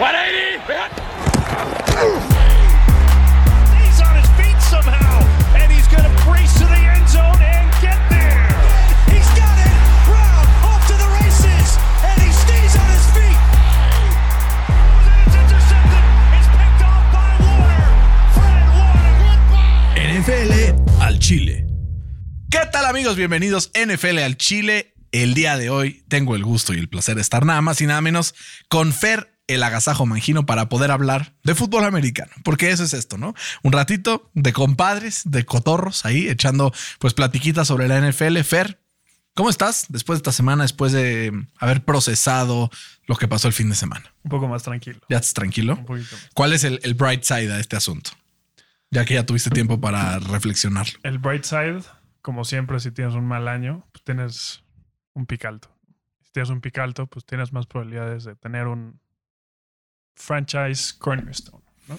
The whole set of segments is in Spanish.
He's on his feet somehow, and he's going to brace to the end zone and get there. He's got it. Brown off to the races, and he stays on his feet. It's intercepted. It's picked off by Warner. Fred Warner. NFL al Chile. ¿Qué tal amigos? Bienvenidos NFL al Chile. El día de hoy tengo el gusto y el placer de estar nada más y nada menos con Fer el agasajo mangino para poder hablar de fútbol americano, porque eso es esto, ¿no? Un ratito de compadres, de cotorros ahí echando pues platiquitas sobre la NFL. Fer, ¿cómo estás después de esta semana, después de haber procesado lo que pasó el fin de semana? Un poco más tranquilo. ¿Ya estás tranquilo? Un poquito más. ¿Cuál es el, el bright side a este asunto? Ya que ya tuviste tiempo para reflexionarlo. El bright side, como siempre, si tienes un mal año, pues tienes un pic alto. Si tienes un pic alto, pues tienes más probabilidades de tener un franchise cornerstone, ¿no?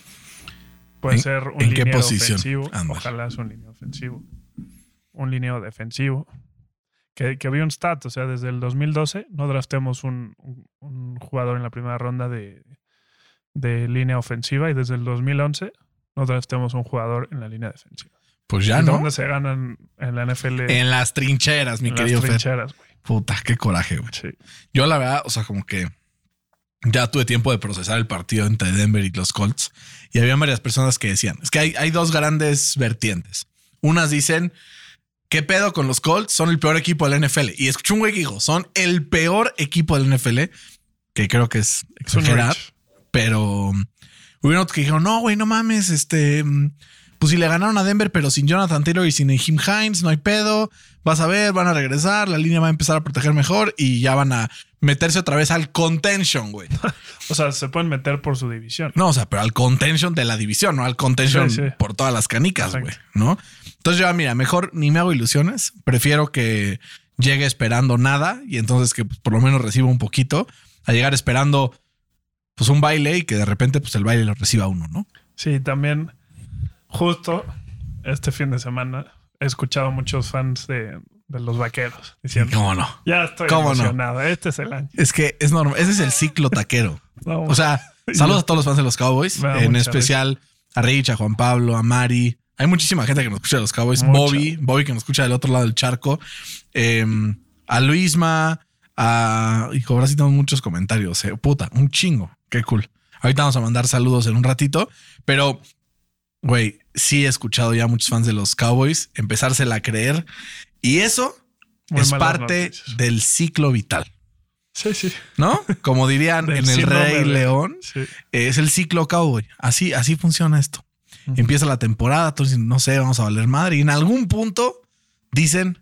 Puede ¿En- ser un en qué posición ofensivo. Ojalá es un lineo ofensivo. Un lineo defensivo. Que, que había un stat, o sea, desde el 2012 no draftemos un, un- un jugador en la primera ronda de, de línea ofensiva y desde el 2011 no draftemos un jugador en la línea defensiva. Pues ya ¿Y no. ¿Dónde se ganan en la NFL? En las trincheras, mi en querido las Fer. trincheras, güey. Puta, qué coraje, güey. Sí. Yo la verdad, o sea, como que ya tuve tiempo de procesar el partido entre Denver y los Colts y había varias personas que decían, es que hay, hay dos grandes vertientes. Unas dicen, ¿qué pedo con los Colts? Son el peor equipo de la NFL. Y escuché un güey que dijo, son el peor equipo de la NFL, que creo que es exagerar, pero hubo otros que dijeron, no, güey, no mames, este, pues si le ganaron a Denver, pero sin Jonathan Taylor y sin Jim Hines, no hay pedo. Vas a ver, van a regresar, la línea va a empezar a proteger mejor y ya van a meterse otra vez al contention, güey. O sea, se pueden meter por su división. No, o sea, pero al contention de la división, no al contention Sí, sí. por todas las canicas, güey, ¿no? Entonces yo, mira, mejor ni me hago ilusiones, prefiero que llegue esperando nada y entonces que pues, por lo menos reciba un poquito, a llegar esperando pues un baile y que de repente pues el baile lo reciba uno, ¿no? Sí, también justo este fin de semana he escuchado muchos fans de, de los vaqueros diciendo, ¿Cómo no? ya estoy ¿Cómo no? emocionado, este es el año. Es que es normal, ese es el ciclo taquero. No, O sea, saludos a todos los fans de los Cowboys, en especial a Rich, a Juan Pablo, a Mari. Hay muchísima gente que nos escucha de los Cowboys. Mucha. Bobby, Bobby que nos escucha del otro lado del charco. Eh, a Luisma, a. Hijo, ahora sí tenemos muchos comentarios. eh. Puta, un chingo. Qué cool. Ahorita vamos a mandar saludos en un ratito, pero, güey, sí he escuchado ya muchos fans de los Cowboys empezársela a creer. Y eso Muy es parte noticias. del ciclo vital, sí, sí. ¿no? Como dirían en el Rey León. Sí. Es el ciclo cowboy. Así, así funciona esto. Empieza la temporada, dicen, no sé, vamos a valer madre. Y en algún punto dicen,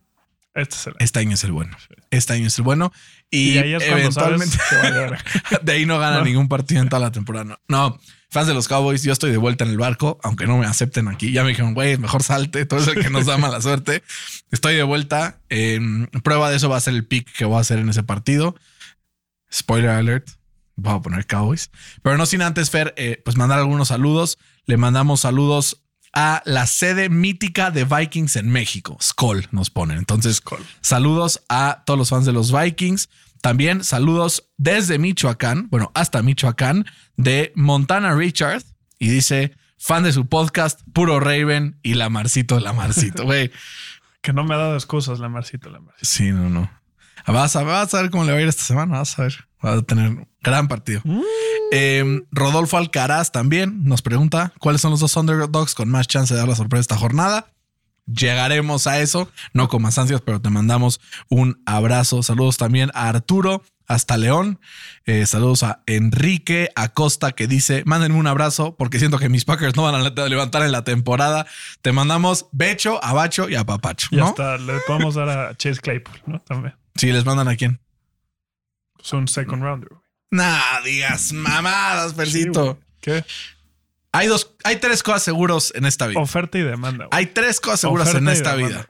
Este es el año. este año es el bueno. Este año es el bueno. Y, Y ahí eventualmente de ahí no gana No. ningún partido en toda la temporada. No. no, fans de los Cowboys, yo estoy de vuelta en el barco, aunque no me acepten aquí. Ya me dijeron, güey, mejor salte. Todo es el que nos da mala suerte. Estoy de vuelta. Eh, prueba de eso va a ser el pick que voy a hacer en ese partido. Spoiler alert. Voy a poner Cowboys. Pero no sin antes, Fer, eh, pues mandar algunos saludos. Le mandamos saludos a la sede mítica de Vikings en México. Skoll nos ponen. Entonces, Skoll. saludos a todos los fans de los Vikings. También saludos desde Michoacán, bueno, hasta Michoacán, de Montana Richard. Y dice, fan de su podcast, puro Raven y Lamarcito, Lamarcito. Güey, Que no me ha dado excusas la Marcito, la Marcito. sí, no, no. Vas a, vas a ver cómo le va a ir esta semana. Vas a ver. Va a tener un gran partido. Eh, Rodolfo Alcaraz también nos pregunta cuáles son los dos underdogs con más chance de dar la sorpresa esta jornada. Llegaremos a eso, no con más ansias, pero te mandamos un abrazo. Saludos también a Arturo, hasta León. Eh, saludos a Enrique Acosta que dice: Mándenme un abrazo porque siento que mis Packers no van a levantar en la temporada. Te mandamos becho, a bacho y a papacho. Y ¿no? hasta le podemos dar a Chase Claypool, ¿no? También. Si les mandan a quién. Es un second rounder. Nah, digas mamadas, Sí, Percito. ¿Qué? Hay dos, hay tres cosas seguros en esta vida. Oferta y demanda. güey. Hay tres cosas seguras Oferta en esta demanda, vida.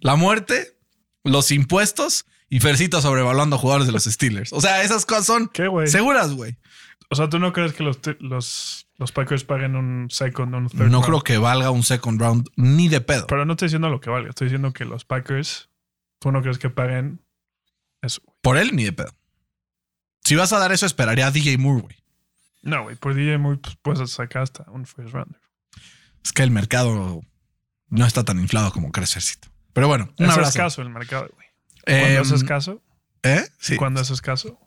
La muerte, los impuestos y Fercito sobrevaluando jugadores de los Steelers. O sea, esas cosas son seguras, güey. O sea, ¿tú no crees que los, los, los Packers paguen un second un third No round? creo que valga un second round ni de pedo. Pero no estoy diciendo lo que valga. Estoy diciendo que los Packers, ¿tú no crees que paguen eso? Por él ni de pedo. Si vas a dar eso, esperaría a DJ Moore, güey. No, güey, por DJ muy pues, puedes sacar hasta un first rounder. Es que el mercado no está tan inflado como crecercito. Pero bueno, un es escaso el mercado, güey. Eh, Cuando es escaso, ¿Eh? Sí. cuando es escaso,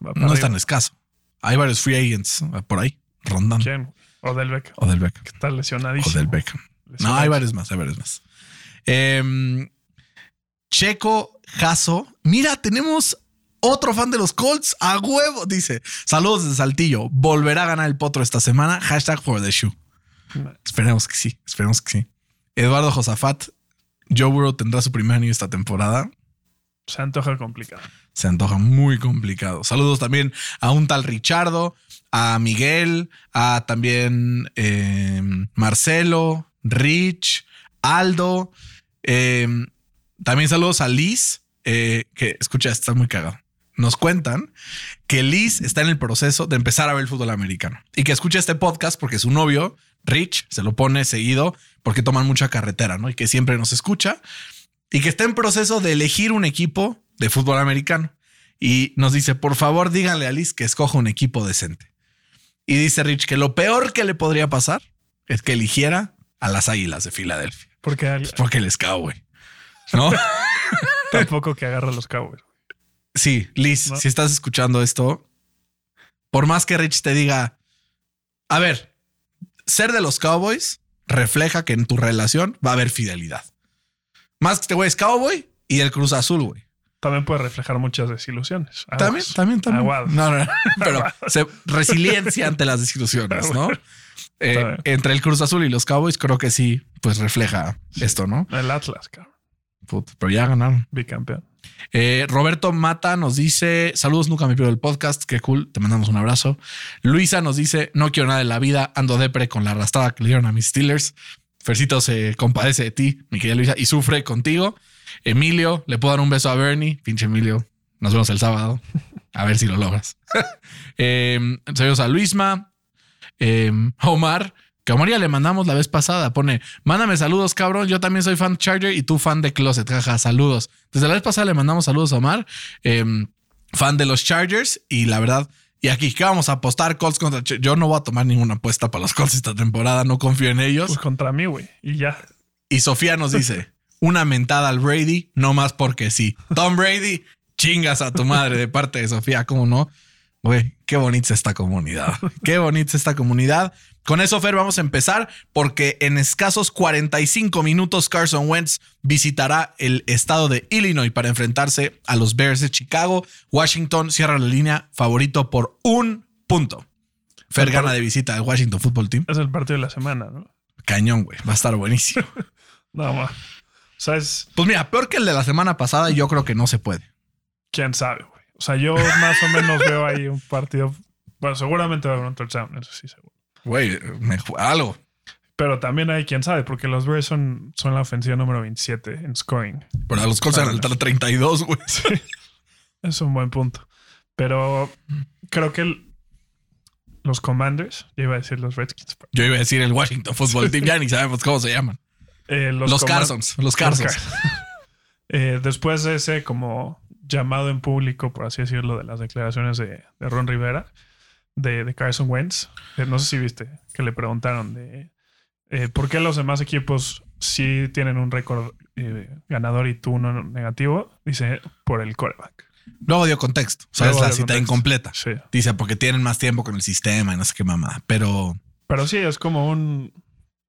No es tan escaso. Hay varios free agents eh, por ahí rondando. ¿Quién? Odell Beckham, O del Beckham. que está O lesionadísimo. del Beckham. No, hay varios más, hay varios más. Em, Checo Jaso. Mira, tenemos otro fan de los Colts a huevo. Dice: Saludos desde Saltillo. Volverá a ganar el potro esta semana. Hashtag for the shoe. Esperemos que sí. Esperemos que sí. Eduardo Josafat. Joe Burrow tendrá su primer año esta temporada. Se antoja complicado. Se antoja muy complicado. Saludos también a un tal Richardo, a Miguel, a también eh, Marcelo, Rich, Aldo. eh, también saludos a Liz, eh, que escucha, está muy cagado. Nos cuentan que Liz está en el proceso de empezar a ver el fútbol americano y que escucha este podcast porque su novio, Rich, se lo pone seguido porque toman mucha carretera, ¿no? Y que siempre nos escucha y que está en proceso de elegir un equipo de fútbol americano. Y nos dice, por favor, díganle a Liz que escoja un equipo decente. Y dice Rich que lo peor que le podría pasar es que eligiera a las Águilas de Filadelfia. Porque al- Porque les güey. ¿No? tampoco que agarra los Cowboys. Sí, Liz, ¿No? si estás escuchando esto, por más que Rich te diga, a ver, ser de los Cowboys refleja que en tu relación va a haber fidelidad. Más que este güey es Cowboy y el Cruz Azul, güey. También puede reflejar muchas desilusiones. Aguas. También, también, también. Aguados. No, no, no. Pero se- resiliencia ante las desilusiones, ¿no? Eh, entre el Cruz Azul y los Cowboys, creo que sí, pues refleja esto, ¿no? El Atlas, cabrón. Puta, pero ya ganaron. Bicampeón. Eh, Roberto Mata nos dice: Saludos, nunca me pierdo el podcast. Qué cool. Te mandamos un abrazo. Luisa nos dice: No quiero nada de la vida. Ando depre con la arrastrada que le dieron a mis Steelers. Fercito se compadece de ti, mi querida Luisa, y sufre contigo. Emilio, le puedo dar un beso a Bernie. Pinche Emilio. Nos vemos el sábado. A ver si lo logras. eh, saludos a Luisma. Eh, Omar, que a Omar ya le mandamos la vez pasada. Pone: Mándame saludos, cabrón. Yo también soy fan Charger y tú fan de Closet. Jaja, saludos. Desde la vez pasada le mandamos saludos a Omar, eh, fan de los Chargers. Y la verdad, y aquí, ¿qué vamos a apostar? Colts contra Yo no voy a tomar ninguna apuesta para los Colts esta temporada. No confío en ellos. Pues contra mí, güey. Y ya. Y Sofía nos dice: Una mentada al Brady, no más porque sí. Tom Brady, chingas a tu madre de parte de Sofía, ¿cómo no? Güey, qué bonita es esta comunidad. Qué bonita es esta comunidad. Con eso, Fer, vamos a empezar porque en escasos 45 minutos Carson Wentz visitará el estado de Illinois para enfrentarse a los Bears de Chicago. Washington cierra la línea favorito por un punto. Fer gana de visita al Washington Football Team. Es el partido de la semana, ¿no? Cañón, güey. Va a estar buenísimo. No, más. O sea, es Pues mira, peor que el de la semana pasada, yo creo que no se puede. quién sabe, güey. O sea, yo más o menos veo ahí un partido. Bueno, seguramente va a haber un touchdown, eso sí, seguro. Güey, algo. Pero también hay quién sabe, porque los Bears son, son la ofensiva número 27 en scoring. Pero a los Colts eran el 32, güey. Es un buen punto. Pero creo que el- los Commanders, yo iba a decir los Redskins. Yo iba a decir el Washington Football Team, ya ni sabemos cómo se llaman. eh, Los, Carsons, los Carsons. Car- Eh, después de ese como llamado en público, por así decirlo, de las declaraciones de, de Ron Rivera, de, de Carson Wentz, eh, no sé si viste, que le preguntaron de eh, por qué los demás equipos sí tienen un récord eh, ganador y tú uno negativo. Dice, por el quarterback. Luego dio contexto. O sea, es la cita contexto. incompleta. Sí. Dice, porque tienen más tiempo con el sistema y no sé qué mamá. Pero Pero sí, es como un...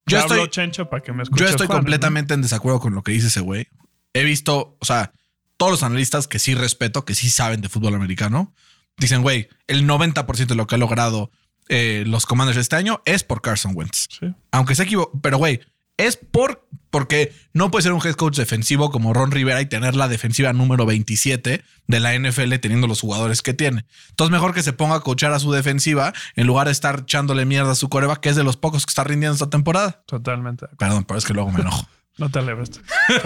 Yo estoy- para que me yo estoy Juan, ¿no? completamente en desacuerdo con lo que dice ese güey. He visto, o sea, todos los analistas que sí respeto, que sí saben de fútbol americano, dicen, güey, el 90% de lo que ha logrado eh, los Commanders este año es por Carson Wentz. Sí. Aunque se equivocó, pero güey, es por porque no puede ser un head coach defensivo como Ron Rivera y tener la defensiva número 27 de la NFL teniendo los jugadores que tiene. Entonces, mejor que se ponga a coachar a su defensiva en lugar de estar echándole mierda a su coreba, que es de los pocos que está rindiendo esta temporada. Totalmente. Perdón, pero es que luego me enojo. No te alebres.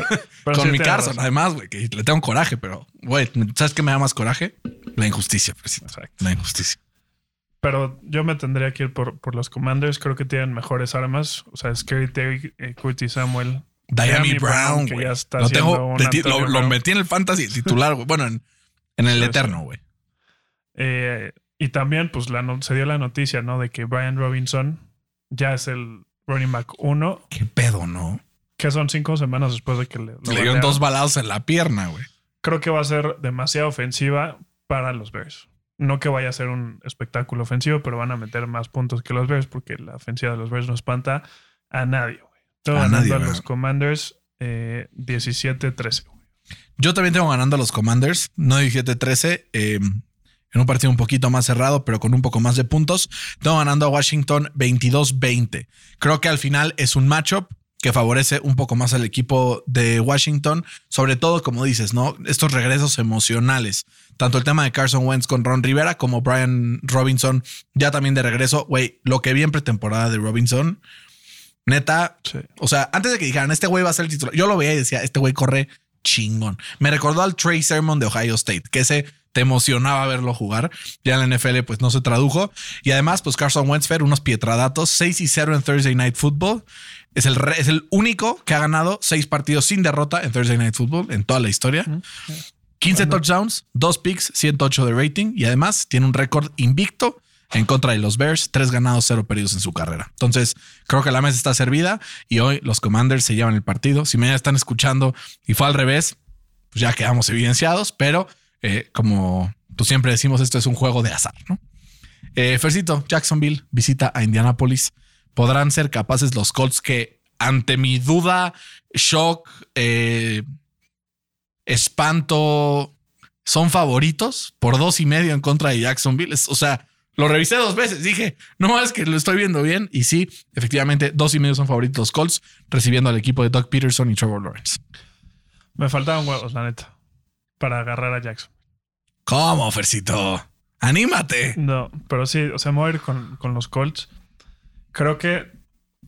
Con sí mi Carson, además, güey, que le tengo coraje, pero, güey, ¿sabes qué me da más coraje? La injusticia. Exacto. La injusticia. Pero yo me tendría que ir por, por los Commanders. Creo que tienen mejores armas. O sea, Scary Terry, eh, Curtis Samuel. Diami Brown, güey. Lo, tengo, ti- metí en el fantasy titular, güey. Bueno, en, en el Sí, eterno, güey. Eh, Y también, pues, la no- se dio la noticia, ¿no? De que Brian Robinson ya es el running back 1, Qué pedo, ¿no? Que son cinco semanas después de que le, lo Le dieron dos balados en la pierna, güey. Creo que va a ser demasiado ofensiva para los Bears. No que vaya a ser un espectáculo ofensivo, pero van a meter más puntos que los Bears porque la ofensiva de los Bears no espanta a nadie, güey. Estoy A ganando nadie, a güey. los Commanders eh, 17-13, güey. Yo también tengo ganando a los Commanders, no 17-13, eh, en un partido un poquito más cerrado, pero con un poco más de puntos. Tengo ganando a Washington 22-20. Creo que al final es un matchup que favorece un poco más al equipo de Washington, sobre todo, como dices, ¿no? Estos regresos emocionales. Tanto el tema de Carson Wentz con Ron Rivera como Brian Robinson ya también de regreso. Güey, lo que vi en pretemporada de Robinson, neta, Sí. o sea, antes de que dijeran, este güey va a ser el titular, yo lo veía y decía, este güey corre chingón. Me recordó al Trey Sermon de Ohio State, que ese te emocionaba verlo jugar. Ya en la NFL, pues no se tradujo. Y además, pues Carson Wentz, Fer, unos pietradatos, 6 y 0 en Thursday Night Football. Es el, es el único que ha ganado seis partidos sin derrota en Thursday Night Football en toda la historia. 15 touchdowns, 2 picks, 108 de rating y además tiene un récord invicto en contra de los Bears, 3 ganados, 0 perdidos en su carrera. Entonces, creo que la mesa está servida y hoy los Commanders se llevan el partido. Si me están escuchando y fue al revés, pues ya quedamos evidenciados, pero eh, como tú siempre decimos, esto es un juego de azar, ¿no? Eh, Fercito, Jacksonville visita a Indianapolis. ¿Podrán ser capaces los Colts que, ante mi duda, shock, eh, espanto, son favoritos por dos y medio en contra de Jacksonville? Es- o sea, lo revisé dos veces. Dije, no es que lo estoy viendo bien. Y sí, efectivamente, dos y medio son favoritos los Colts, recibiendo al equipo de Doug Peterson y Trevor Lawrence. Me faltaban huevos, la neta, para agarrar a Jackson. ¿Cómo, Fercito? Anímate. No, pero sí, o sea, me voy a ir con, con los Colts. Creo que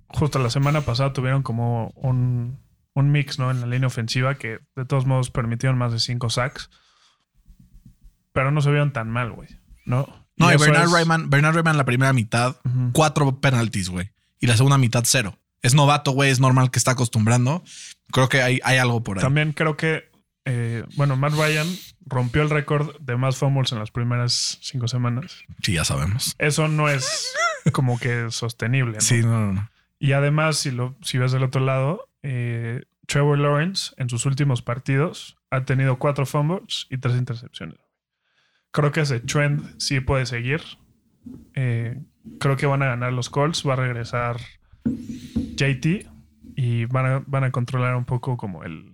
justo la semana pasada tuvieron como un, un mix, ¿no? En la línea ofensiva que de todos modos permitieron más de cinco sacks. Pero no se vieron tan mal, güey. ¿No? No, y Bernard es- Rayman, Bernard Rayman la primera mitad, cuatro penalties, güey. Y la segunda mitad, cero. Es novato, güey, es normal que está acostumbrando. Creo que hay, hay algo por ahí. También creo que, eh, bueno, Matt Ryan rompió el récord de más fumbles en las primeras cinco semanas. Sí, ya sabemos. Eso no es como que sostenible, ¿no? Sí, no, no, no. Y además, si, lo, si ves del otro lado, eh, Trevor Lawrence en sus últimos partidos ha tenido cuatro fumbles y tres intercepciones. Creo que ese trend sí puede seguir. Eh, creo que van a ganar los Colts, va a regresar JT y van a, van a controlar un poco como el,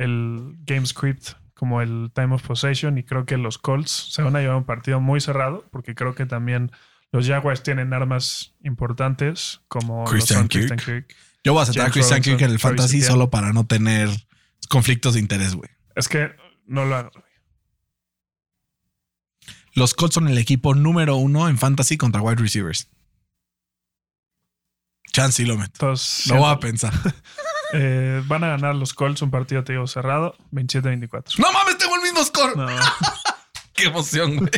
el game script, como el time of possession. Y creo que los Colts se van a llevar un partido muy cerrado, porque creo que también los Jaguars tienen armas importantes como Christian Kirk. Christian Kirk. Yo voy a aceptar a Christian Robinson, Kirk en el Travis fantasy Etienne. solo para no tener conflictos de interés, güey. Es que no lo hago. Los Colts son el equipo número uno en fantasy contra wide receivers. Chance y lo meto. Entonces, Lo voy a pensar. eh, van a ganar los Colts un partido, te digo, cerrado, 27-24. No mames, tengo el mismo score. No, Qué emoción, güey.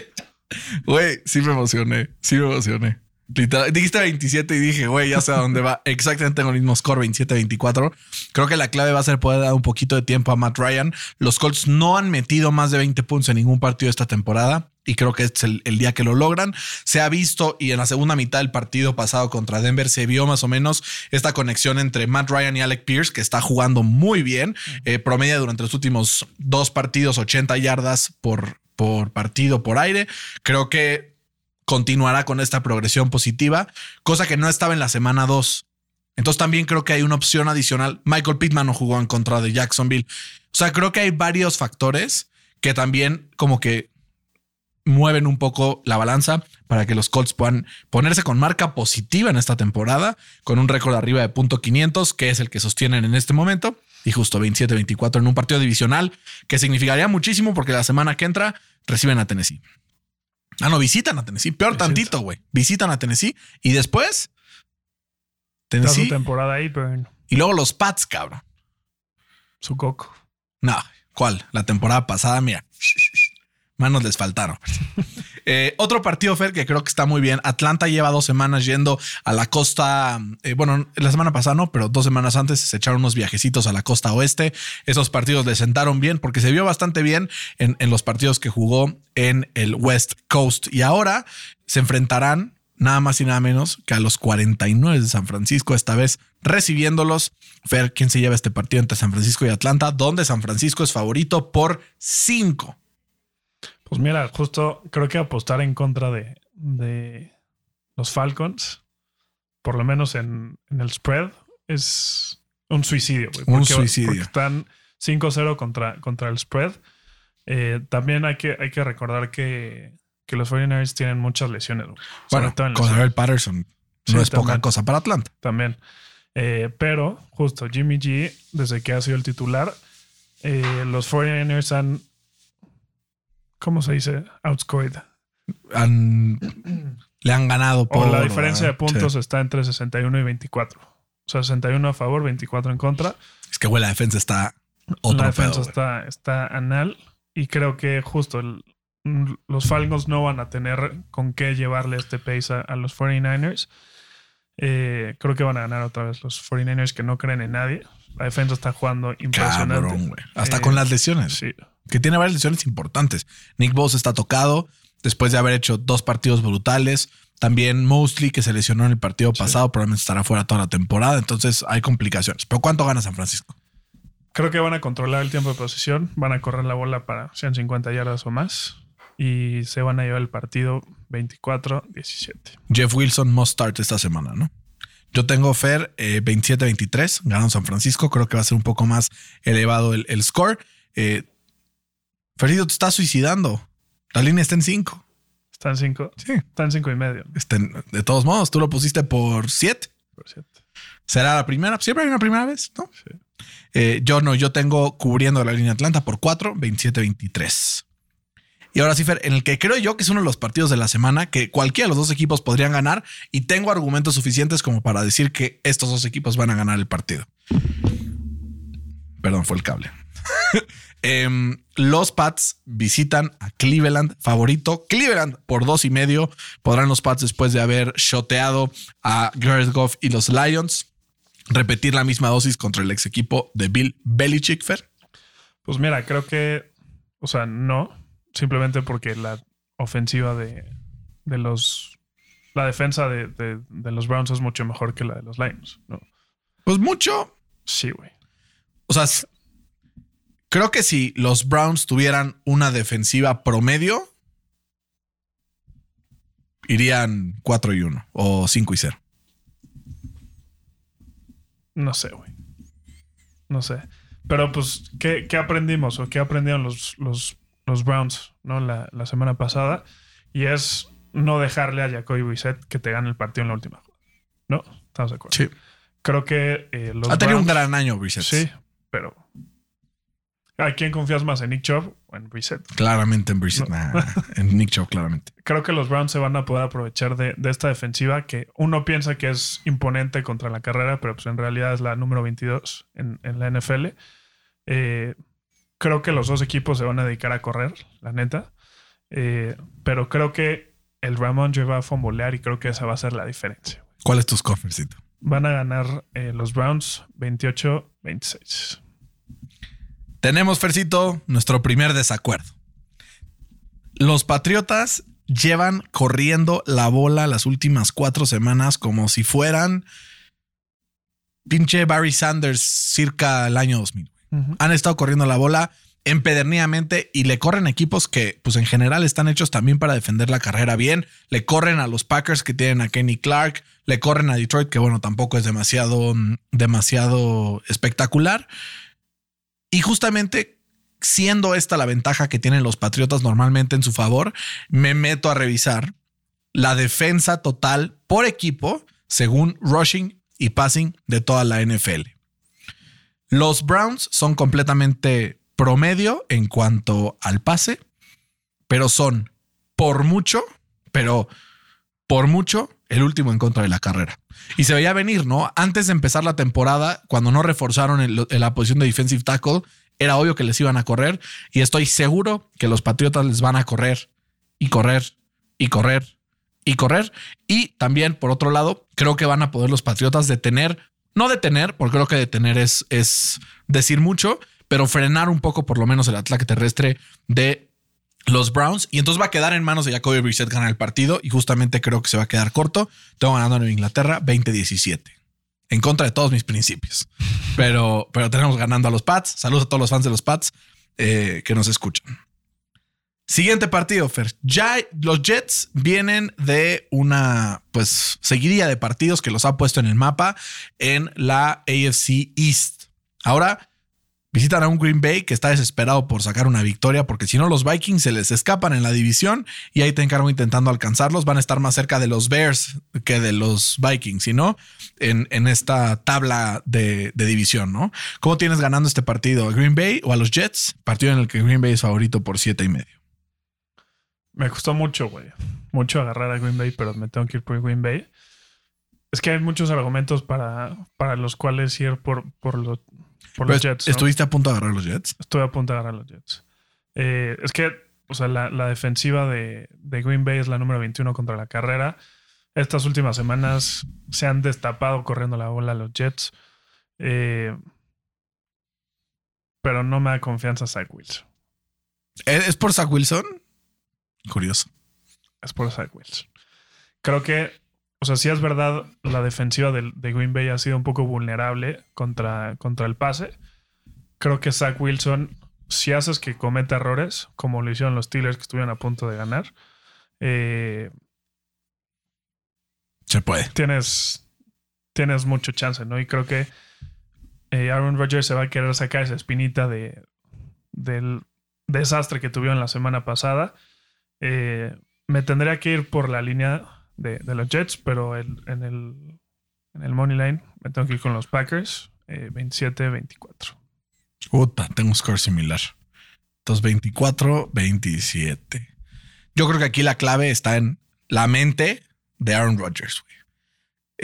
Güey, sí me emocioné. Sí me emocioné. Literal, dijiste 27 y dije, güey, ya sé a dónde va. Exactamente tengo el mismo score, 27-24. Creo que la clave va a ser poder dar un poquito de tiempo a Matt Ryan. Los Colts no han metido más de 20 puntos en ningún partido esta temporada. Y creo que es el, el día que lo logran. Se ha visto y en la segunda mitad del partido pasado contra Denver se vio más o menos esta conexión entre Matt Ryan y Alec Pierce, que está jugando muy bien. Eh, promedia durante los últimos dos partidos 80 yardas por, por partido por aire. Creo que continuará con esta progresión positiva, cosa que no estaba en la semana 2. Entonces también creo que hay una opción adicional. Michael Pittman no jugó en contra de Jacksonville. O sea, creo que hay varios factores que también como que mueven un poco la balanza para que los Colts puedan ponerse con marca positiva en esta temporada, con un récord arriba de punto 500, que es el que sostienen en este momento, y justo 27-24 en un partido divisional, que significaría muchísimo porque la semana que entra reciben a Tennessee. Ah, no, visitan a Tennessee. Peor tantito, güey. Visitan a Tennessee y después está su Tennessee temporada ahí, pero bueno, y luego los Pats, cabrón. su coco. No, ¿cuál? La temporada pasada, mira. Manos les faltaron. Eh, otro partido, Fer, que creo que está muy bien. Atlanta lleva dos semanas yendo a la costa. eh, bueno, la semana pasada no, pero dos semanas antes se echaron unos viajecitos a la costa oeste. Esos partidos le sentaron bien porque se vio bastante bien en, los partidos que jugó en el West Coast. Y ahora se enfrentarán nada más y nada menos que a los 49 de San Francisco, esta vez recibiéndolos. Fer, ¿quién se lleva este partido entre San Francisco y Atlanta? Donde San Francisco es favorito por 5. Pues mira, justo creo que apostar en contra de, de los Falcons, por lo menos en, en el spread, es un suicidio. güey, Un suicidio. Porque están 5-0 contra, contra el spread. Eh, también hay que, hay que recordar que, que los 49ers tienen muchas lesiones. Sobre Bueno, todo con. Darrell Patterson Sí, no es poca cosa para Atlanta. también. Eh, pero justo Jimmy G, desde que ha sido el titular, eh, los 49ers han, ¿cómo se dice? Outscored. Han- le han ganado O por la diferencia de puntos Sí. está entre 61 y 24. O sea, 61 a favor, 24 en contra. Es que, güey, la defensa está otro la defensa pedo, está, está anal. Y creo que justo el- los Falcons no van a tener con qué llevarle este pace a, a los 49ers. Eh, creo que van a ganar otra vez los 49ers que no creen en nadie. La defensa está jugando impresionante. Cabrón. Hasta Eh, con las lesiones. Sí. Que tiene varias lesiones importantes. Nick Bosa está tocado después de haber hecho dos partidos brutales. También Mosley, que se lesionó en el partido pasado, probablemente estará fuera toda la temporada. Entonces hay complicaciones. Pero ¿cuánto gana San Francisco? Creo que van a controlar el tiempo de posición, van a correr la bola para 150 yardas o más y se van a llevar el partido 24-17. Jeff Wilson must start esta semana, ¿no? Yo tengo Fer eh, 27-23, ganó San Francisco. Creo que va a ser un poco más elevado el, el score. Eh, Ferito, te estás suicidando. La línea está en 5. Están 5. Sí. Están 5 y medio, Está en- de todos modos, tú lo pusiste por 7. por cierto. ¿Será la primera? Siempre hay una primera vez, ¿no? Sí. Eh, yo no, yo tengo cubriendo la línea Atlanta por 4, 27-23. Y ahora sí, Fer, en el que creo yo que es uno de los partidos de la semana que cualquiera de los dos equipos podrían ganar y tengo argumentos suficientes como para decir que estos dos equipos van a ganar el partido. Perdón, fue el cable. Em, los Pats visitan a Cleveland, favorito. Cleveland por dos y medio. Podrán los Pats, después de haber shoteado a Garrett Goff y los Lions, repetir la misma dosis contra el ex equipo de Bill Belichick, Fer. Pues mira, creo que, o sea, no, simplemente porque la ofensiva de, de los, la defensa de, de- de los Browns es mucho mejor que la de los Lions, ¿no? Pues mucho. Sí, güey. O sea, creo que si los Browns tuvieran una defensiva promedio, irían 4 y 1 o 5 y 0. No sé, güey. No sé. Pero pues, ¿qué, qué aprendimos o qué aprendieron los, los, los Browns ¿no? la, la semana pasada? Y es no dejarle a Jacoby Brissett que te gane el partido en la última. ¿No? ¿Estamos de acuerdo? Sí. Creo que eh, los Ha tenido un gran año, Brissett. Sí, pero ¿a quién confías más? ¿En Nick Chubb o en Brissett? Claramente en Brissett. No. Nah, en Nick Chubb, claramente. Creo que los Browns se van a poder aprovechar de, de esta defensiva que uno piensa que es imponente contra la carrera, pero pues en realidad es la número 22 en, en la NFL. Eh, creo que los dos equipos se van a dedicar a correr, la neta. Eh, pero creo que el Ramón va a fombolear y creo que esa va a ser la diferencia. ¿Cuál es tu score, Fercito? Van a ganar eh, los Browns 28-26. Tenemos, Fercito, nuestro primer desacuerdo. Los Patriotas llevan corriendo la bola las últimas cuatro semanas como si fueran pinche Barry Sanders circa el año 2000. Ujú. Han estado corriendo la bola empedernidamente y le corren equipos que, pues en general, están hechos también para defender la carrera bien. Le corren a los Packers que tienen a Kenny Clark, le corren a Detroit, que bueno, tampoco es demasiado, mm, demasiado espectacular. Y justamente siendo esta la ventaja que tienen los Patriotas normalmente en su favor, me meto a revisar la defensa total por equipo según rushing y passing de toda la NFL. Los Browns son completamente promedio en cuanto al pase, pero son por mucho, pero por mucho el último en contra de la carrera. Y se veía venir, ¿no? Antes de empezar la temporada, cuando no reforzaron la posición de defensive tackle, Era obvio que les iban a correr y estoy seguro que los Patriotas les van a correr y correr y correr y correr. Y también, por otro lado, creo que van a poder los Patriotas detener, no detener, porque creo que detener es, es decir mucho, pero frenar un poco por lo menos el ataque terrestre de los Browns y entonces va a quedar en manos de Jacoby Brissett ganar el partido y justamente creo que se va a quedar corto. Tengo ganando en Inglaterra 20-17 en contra de todos mis principios, pero, pero tenemos ganando a los Pats. Saludos a todos los fans de los Pats eh, que nos escuchan. Siguiente partido, Fer. Ya los Jets vienen de una pues seguidilla de partidos que los ha puesto en el mapa en la AFC East. Ahora Visitan a un Green Bay que está desesperado por sacar una victoria, porque si no, los Vikings se les escapan en la división y ahí te encargo intentando alcanzarlos. Van a estar más cerca de los Bears que de los Vikings, si no, en, en esta tabla de, división, ¿no? ¿Cómo tienes ganando este partido? ¿A Green Bay o a los Jets? Partido en el que Green Bay es favorito por siete y medio. Me costó mucho, güey. Mucho agarrar a Green Bay, pero me tengo que ir por Green Bay. Es que hay muchos argumentos para, para los cuales ir por, por, los por los Jets. ¿Estuviste a punto de agarrar los Jets? Estuve a punto de agarrar los Jets. Eh, es que, o sea, la, defensiva de, Green Bay es la número 21 contra la carrera. Estas últimas semanas se han destapado corriendo la bola los Jets. Eh, pero no me da confianza Zach Wilson. ¿Es por Zach Wilson? Curioso. Es por Zach Wilson. Creo que o sea, sí es verdad, la defensiva de, Green Bay ha sido un poco vulnerable contra, contra el pase. Creo que Zach Wilson, si haces que cometa errores, como lo hicieron los Steelers que estuvieron a punto de ganar, eh, se puede. Tienes, tienes mucho chance, ¿no? Y creo que eh, Aaron Rodgers se va a querer sacar esa espinita de, del desastre que tuvieron la semana pasada. Eh, me tendría que ir por la línea de, los Jets, pero en, el, en el Money Line me tengo que ir con los Packers, 27-24. Eh, Puta, tengo un score similar. Entonces, 24-27. Yo creo que aquí la clave está en la mente de Aaron Rodgers,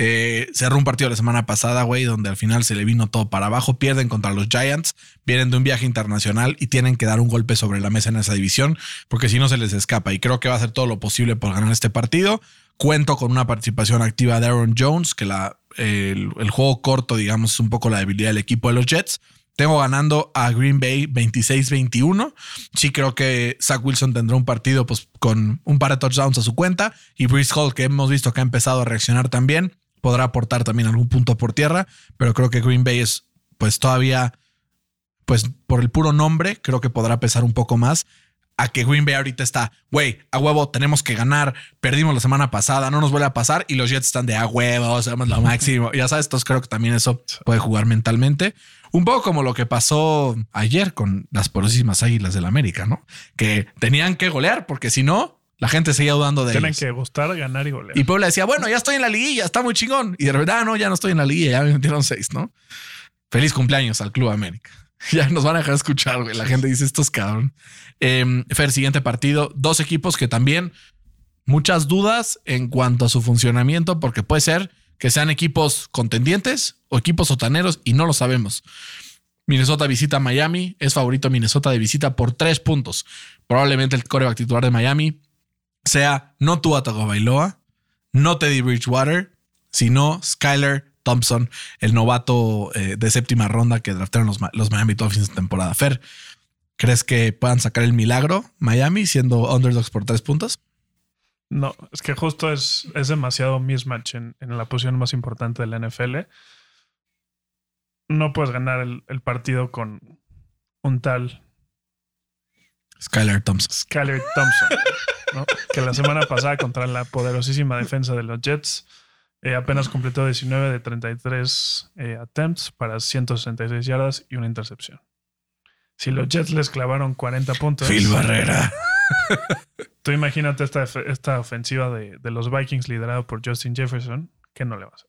eh, cerró un partido la semana pasada, güey, donde al final se le vino todo para abajo. Pierden contra los Giants, vienen de un viaje internacional y tienen que dar un golpe sobre la mesa en esa división, porque si no se les escapa. Y creo que va a hacer todo lo posible por ganar este partido. Cuento con una participación activa de Aaron Jones, que la, el, juego corto, digamos, es un poco la debilidad del equipo de los Jets. Tengo ganando a Green Bay 26-21. Sí creo que Zach Wilson tendrá un partido pues, con un par de touchdowns a su cuenta. Y Brice Hall, que hemos visto que ha empezado a reaccionar también, podrá aportar también algún punto por tierra. Pero creo que Green Bay es pues todavía, pues por el puro nombre, creo que podrá pesar un poco más a que Green Bay ahorita está, güey, a huevo, tenemos que ganar, perdimos la semana pasada, no nos vuelve a pasar y los Jets están de a huevo, sabemos lo máximo. ya sabes, entonces creo que también eso puede jugar mentalmente. Un poco como lo que pasó ayer con las porosísimas águilas del América, ¿no? Que tenían que golear porque si no, la gente seguía dudando de Tienen que gustar, ganar y golear. Y Puebla decía, bueno, ya estoy en la liguilla, está muy chingón. Y de verdad, ah, no, ya no estoy en la liguilla, ya me metieron seis, ¿no? Feliz cumpleaños al Club América. Ya nos van a dejar escuchar, güey. La gente dice estos cabrón. Eh, Fer, siguiente partido. Dos equipos que también muchas dudas en cuanto a su funcionamiento, porque puede ser que sean equipos contendientes o equipos sotaneros y no lo sabemos. Minnesota visita Miami. Es favorito Minnesota de visita por tres puntos. Probablemente el coreback titular de Miami sea no Tua Tagovailoa, no Teddy Bridgewater, sino Skyler Thompson, el novato eh, de séptima ronda que draftaron los, los Miami Dolphins en temporada. Fer, ¿crees que puedan sacar el milagro Miami siendo underdogs por tres puntos? No, es que justo es, es demasiado mismatch en, en, la posición más importante de la NFL. No puedes ganar el, partido con un tal Skyler Thompson. Skyler Thompson, que la semana pasada contra la poderosísima defensa de los Jets eh, apenas completó 19 de 33 eh, attempts para 166 yardas y una intercepción. Si los Jets les clavaron 40 puntos. Phil Barrera. Tú imagínate esta, esta ofensiva de, los Vikings liderado por Justin Jefferson, que no le va a hacer.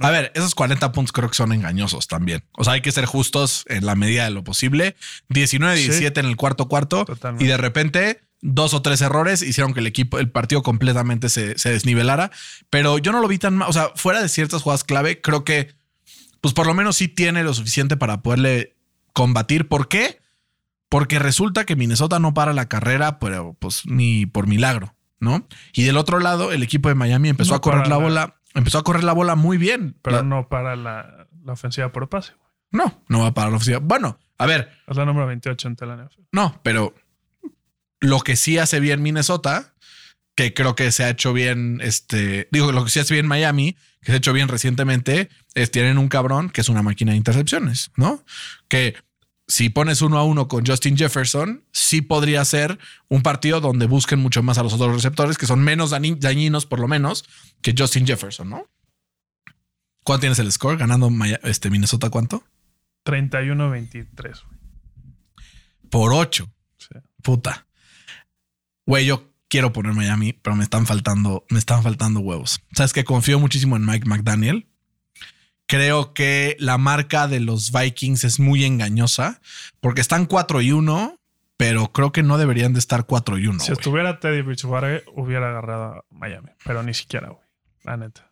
A ver, esos 40 puntos creo que son engañosos también. O sea, hay que ser justos en la medida de lo posible. 19-17 en el cuarto cuarto. Y de repente dos o tres errores hicieron que el equipo, el partido completamente se, desnivelara. Pero yo no lo vi tan mal. O sea, fuera de ciertas jugadas clave, creo que, pues por lo menos sí tiene lo suficiente para poderle combatir. ¿Por qué? Porque resulta que Minnesota no para la carrera, pero pues ni por milagro, ¿no? Y del otro lado, el equipo de Miami empezó No a correr para la la- bola, empezó a correr la bola muy bien. Pero La- no para la, la ofensiva por pase. no, no va a parar la ofensiva. Bueno, a ver, Es la número 28 en la NFL. no, pero lo que sí hace bien Minnesota, que creo que se ha hecho bien, este, digo, lo que sí hace bien Miami, que se ha hecho bien recientemente, es tienen un cabrón que es una máquina de intercepciones, ¿no? Que si pones uno a uno con Justin Jefferson, sí podría ser un partido donde busquen mucho más a los otros receptores, que son menos dañi- dañinos, por lo menos, que Justin Jefferson, ¿no? ¿Cuánto tienes el score? Ganando este, Minnesota, ¿cuánto? 31-23. güey. Por 8. Sí. Puta. Güey, yo quiero poner Miami, pero me están faltando, me están faltando huevos. Sabes que confío muchísimo en Mike McDaniel. Creo que la marca de los Vikings es muy engañosa porque están 4 y 1, pero creo que no deberían de estar 4 y 1. si estuviera Teddy Bridgewater, hubiera agarrado a Miami. Pero ni siquiera, güey. La neta.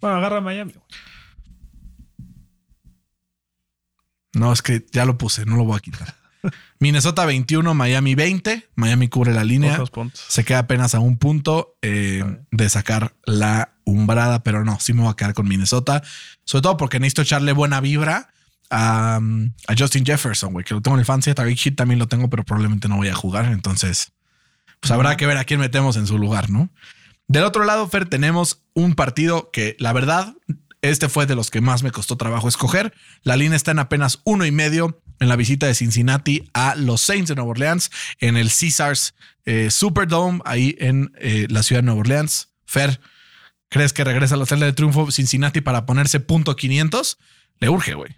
Bueno, agarra a Miami. güey. No, es que ya lo puse, no lo voy a quitar. Minnesota 21, Miami 20. Miami cubre la línea. Se queda apenas a un punto eh, de sacar la umbrada, pero no, sí me voy a quedar con Minnesota. Sobre todo porque necesito echarle buena vibra a, a Justin Jefferson, güey, que lo tengo en el Tariq Hill también lo tengo, pero probablemente no voy a jugar. Entonces, pues habrá que ver a quién metemos en su lugar, ¿no? Del otro lado, Fer, tenemos un partido que la verdad, este fue de los que más me costó trabajo escoger. La línea está en apenas uno y medio en la visita de Cincinnati a los Saints de Nueva Orleans en el Caesars eh, Superdome, ahí en eh, la ciudad de Nueva Orleans. Fer, ¿crees que regresa a la celda de triunfo Cincinnati para ponerse punto 500? Le urge, güey.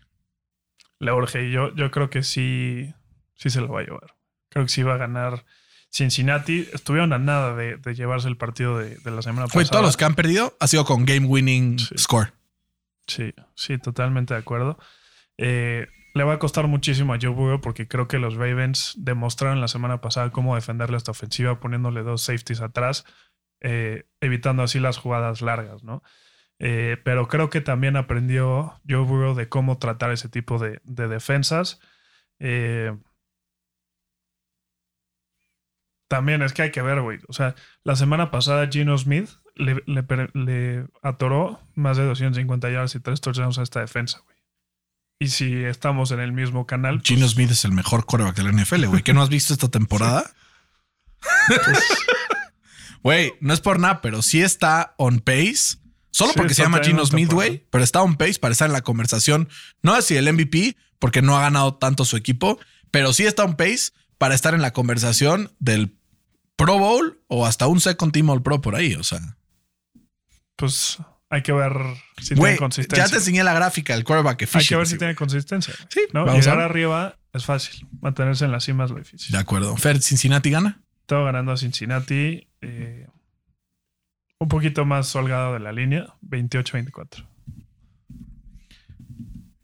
Le urge. Y yo, yo creo que sí, sí se lo va a llevar. Creo que sí va a ganar Cincinnati. Estuvieron a nada de, de llevarse el partido de, de la semana pasada. todos los que han perdido ha sido con game winning Sí. score. Sí, sí, totalmente de acuerdo. Eh, le va a costar muchísimo a Joe Burrow porque creo que los Ravens demostraron la semana pasada cómo defenderle esta ofensiva poniéndole dos safeties atrás, eh, evitando así las jugadas largas, ¿no? Eh, pero creo que también aprendió Joe Burrow de cómo tratar ese tipo de, de defensas. Eh, también es que hay que ver, güey. O sea, la semana pasada Gino Smith le, le atoró más de 250 yardas y tres touchdowns a esta defensa, güey. Y si estamos en el mismo canal, pues, Gino Smith es el mejor quarterback de la NFL, güey. ¿Qué no has visto esta temporada? Güey, no es por nada, pero sí está on pace. Solo Sí, porque se llama Gino Smith, güey, pero está on pace para estar en la conversación. No es si el MVP, porque no ha ganado tanto su equipo, pero sí está on pace para estar en la conversación del Pro Bowl o hasta un Second Team All Pro por ahí. O sea, pues hay que ver si tiene consistencia. ya te enseñé la gráfica del quarterback hay que ver si efficiency, tiene consistencia. Sí, ¿no? Llegar arriba es fácil. Mantenerse en la cima es lo difícil. De acuerdo. Fer, Cincinnati gana. Estaba ganando a Cincinnati. eh, un poquito más holgado de la línea. 28-24.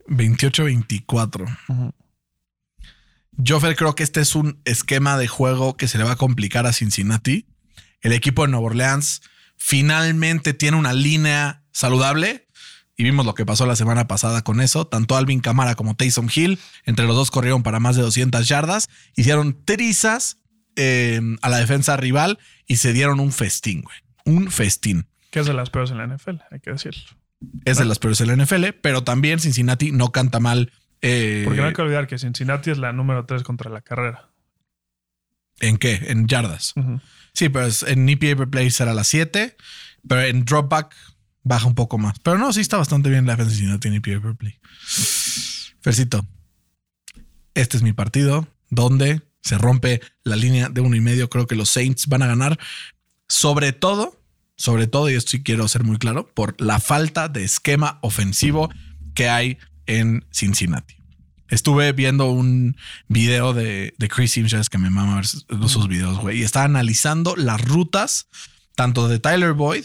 28-24. Yo Fer, creo que este es un esquema de juego que se le va a complicar a Cincinnati. El equipo de Nueva Orleans finalmente tiene una línea saludable. Y vimos lo que pasó la semana pasada con eso. Tanto Alvin Kamara como Taysom Hill, entre los dos corrieron para más de 200 yardas. Hicieron trizas eh, a la defensa rival y se dieron un festín, güey. Un festín. Que es de las peores en la NFL, hay que decirlo. Es de las peores de la NFL, pero también Cincinnati no canta mal. eh, Porque no hay que olvidar que Cincinnati es la número 3 contra la carrera. ¿En qué? En yardas. Sí, pero es- en EPA per play será la 7, pero en dropback baja un poco más. Pero no, sí está bastante bien la defensa si no tiene EPA per play. Fercito, este es mi partido donde se rompe la línea de uno y medio. Creo que los Saints van a ganar, sobre todo, sobre todo, y esto sí quiero ser muy claro, por la falta de esquema ofensivo que hay en Cincinnati. Estuve viendo un video de, de Chris Sims, que me mama ver sus- sus videos, güey, y está analizando las rutas tanto de Tyler Boyd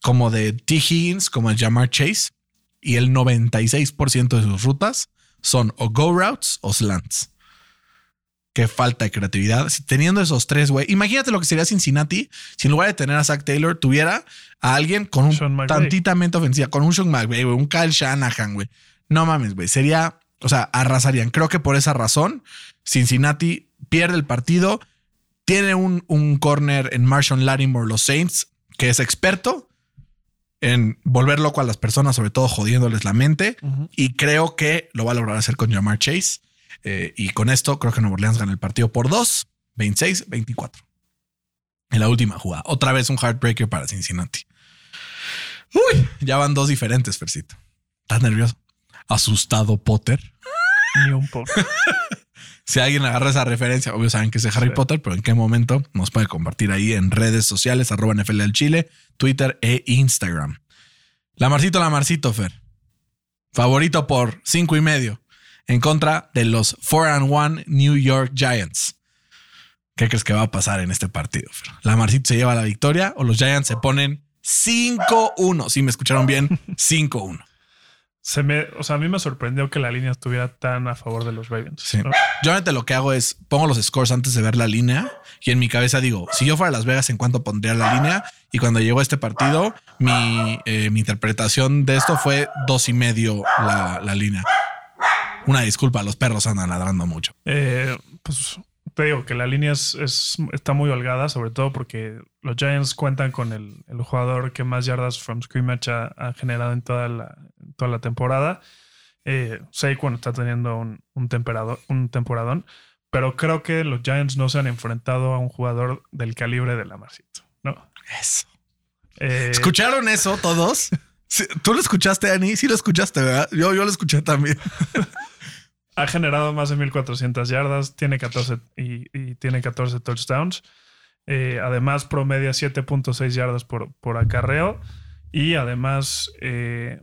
como de T. Higgins, como de Jamar Chase, y el 96% de sus rutas son o go routes o slants. Qué falta de creatividad. Si teniendo esos tres, güey. Imagínate lo que sería Cincinnati si en lugar de tener a Zach Taylor tuviera a alguien con un tantitamente ofensiva, con un Sean McVay, güey, un Kyle Shanahan, güey. No mames, güey. Sería, o sea, arrasarían. Creo que por esa razón, Cincinnati pierde el partido. Tiene un, un corner en Marshall Lattimore, los Saints, que es experto en volver loco a las personas, sobre todo jodiéndoles la mente. Y creo que lo va a lograr hacer con Jamar Chase. Eh, y con esto creo que Nueva Orleans gana el partido por 2, 26, 24. En la última jugada. Otra vez un heartbreaker para Cincinnati. Uy, ya van dos diferentes, Fercito. ¿Estás nervioso? ¿Asustado, Potter? Ni un poco. Si alguien agarra esa referencia, obvio saben que es de Harry Sí. Potter, pero en qué momento nos puede compartir ahí en redes sociales, arroba NFL del Chile, Twitter e Instagram. Lamarcito, Lamarcito, Fer. Favorito por cinco y medio en contra de los 4 and 1 New York Giants. ¿Qué crees que va a pasar en este partido? Fer? ¿Lamarcito se lleva la victoria o los Giants se ponen 5-1? Si me escucharon bien, 5-1. Se me, o sea, a mí me sorprendió que la línea estuviera tan a favor de los Ravens. Sí. ¿no? Yo realmente lo que hago es pongo los scores antes de ver la línea y en mi cabeza digo, si yo fuera a Las Vegas, ¿en cuánto pondría la línea? Y cuando llegó este partido, mi, eh, mi interpretación de esto fue dos y medio la, la línea. Una disculpa, los perros andan ladrando mucho. Eh, pues te digo que la línea es, es- está muy holgada, sobre todo porque los Giants cuentan con el, el jugador que más yardas from scrimmage ha, ha generado en toda la, toda la temporada. Eh, Saquon está teniendo un, un, temperado- un temporadón, pero creo que los Giants no se han enfrentado a un jugador del calibre de Lamarcito. ¿no? Eso. Eh, ¿Escucharon eso todos? ¿Tú lo escuchaste, Ani? Sí lo escuchaste, ¿verdad? Yo, yo lo escuché también. ha generado más de 1400 yardas, tiene 14 y, y tiene 14 touchdowns. Eh, además, promedia 7.6 yardas por, por acarreo. Y además, eh,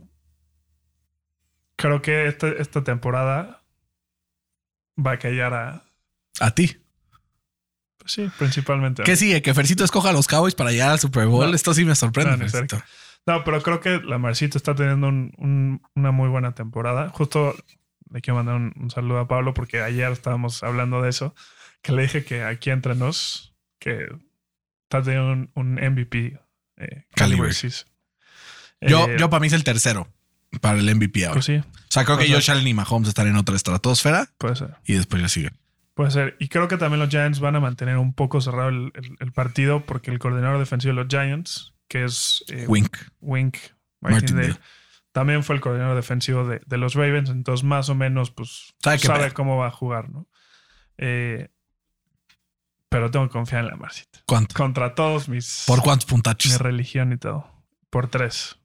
creo que esta, esta temporada va a callar a. A ti. pues sí, principalmente. ¿Qué sigue? ¿Que Fercito escoja a los Cowboys para llegar al Super Bowl? No. Esto sí me sorprende. No, Fercito. pero creo que la Marcito está teniendo un- un- una muy buena temporada. Justo le quiero mandar un, un saludo a Pablo porque ayer estábamos hablando de eso, que le dije que aquí entre nos, que está teniendo un, un MVP eh, Calibre. Yo, Eh, yo para mí es el tercero para el MVP ahora. Pues sí, O sea, creo que O sea- Josh Allen y Mahomes están en otra estratosfera puede ser. y después ya sigue. Puede ser. Y creo que también los Giants van a mantener un poco cerrado el, el- el partido porque el coordinador defensivo de los Giants, que es eh, Wink. Wink Martindale. Martindale, también fue el coordinador defensivo de, de los Ravens, entonces más o menos pues Sabe sabe, cómo va a jugar, ¿no? Eh, pero tengo que confiar en la Marcita. ¿Cuánto? Contra todos mis ¿Por cuántos mi puntachos? religión y todo. Por tres.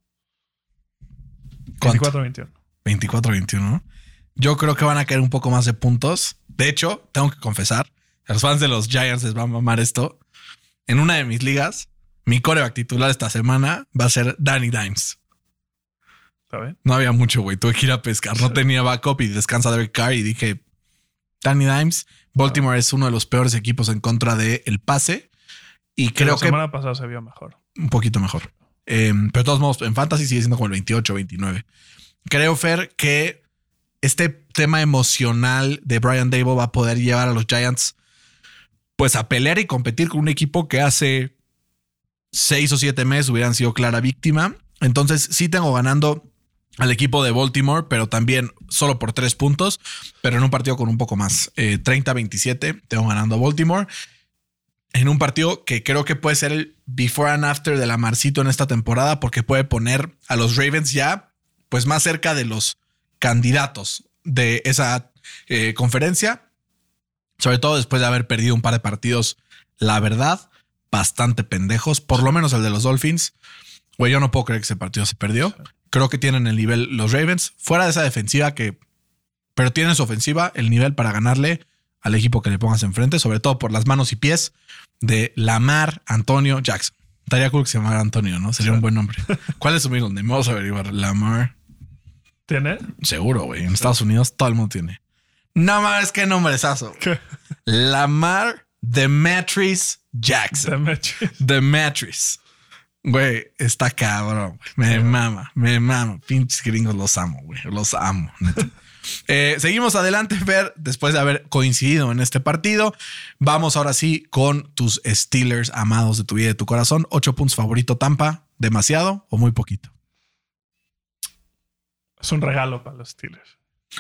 ¿Cuánto? 24-21. 24-21. ¿no? Yo creo que van a caer un poco más de puntos. De hecho, tengo que confesar, a los fans de los Giants les va a mamar esto. En una de mis ligas, mi coreback titular esta semana va a ser Danny Dimes. ¿Está bien? No había mucho, güey. Tuve que ir a pescar. No tenía backup y descansa Derek Carr y dije, Danny Dimes, Baltimore es uno de los peores equipos en contra del el pase. Y creo la que semana pasada se vio mejor. un poquito mejor. Eh, pero de todos modos, en fantasy sigue siendo como el 28 29. Creo, Fer, que este tema emocional de Brian Dable va a poder llevar a los Giants pues a pelear y competir con un equipo que hace seis o siete meses hubieran sido clara víctima. Entonces sí tengo ganando al equipo de Baltimore, pero también solo por tres puntos, pero en un partido con un poco más. Eh, 30-27 tengo ganando a Baltimore en un partido que creo que puede ser el before and after de la Marcito en esta temporada, porque puede poner a los Ravens ya pues más cerca de los candidatos de esa eh, conferencia, sobre todo después de haber perdido un par de partidos, la verdad, bastante pendejos, por lo menos el de los Dolphins. Güey, yo no puedo creer que ese partido se perdió. Creo que tienen el nivel los Ravens, fuera de esa defensiva que, pero tienen su ofensiva, el nivel para ganarle al equipo que le pongas enfrente, sobre todo por las manos y pies de Lamar Antonio Jackson. Estaría cool que se llamara Antonio, ¿no? Sería un buen nombre. ¿Cuál es su middle name? Vamos a averiguar. Lamar. ¿Tiene? Seguro, güey. En Estados Unidos todo el mundo tiene. No más, qué nombrezazo. ¿Qué? Lamar Demetrius Jackson. Demetrius. Demetrius. Güey, está cabrón. güey. Me mama, me mama. Pinches gringos los amo, güey. Los amo. neta. Eh, seguimos adelante, Fer, después de haber coincidido en este partido. Vamos ahora sí con tus Steelers amados de tu vida y de tu corazón. Ocho puntos favorito Tampa. ¿Demasiado o muy poquito? Es un regalo para los Steelers.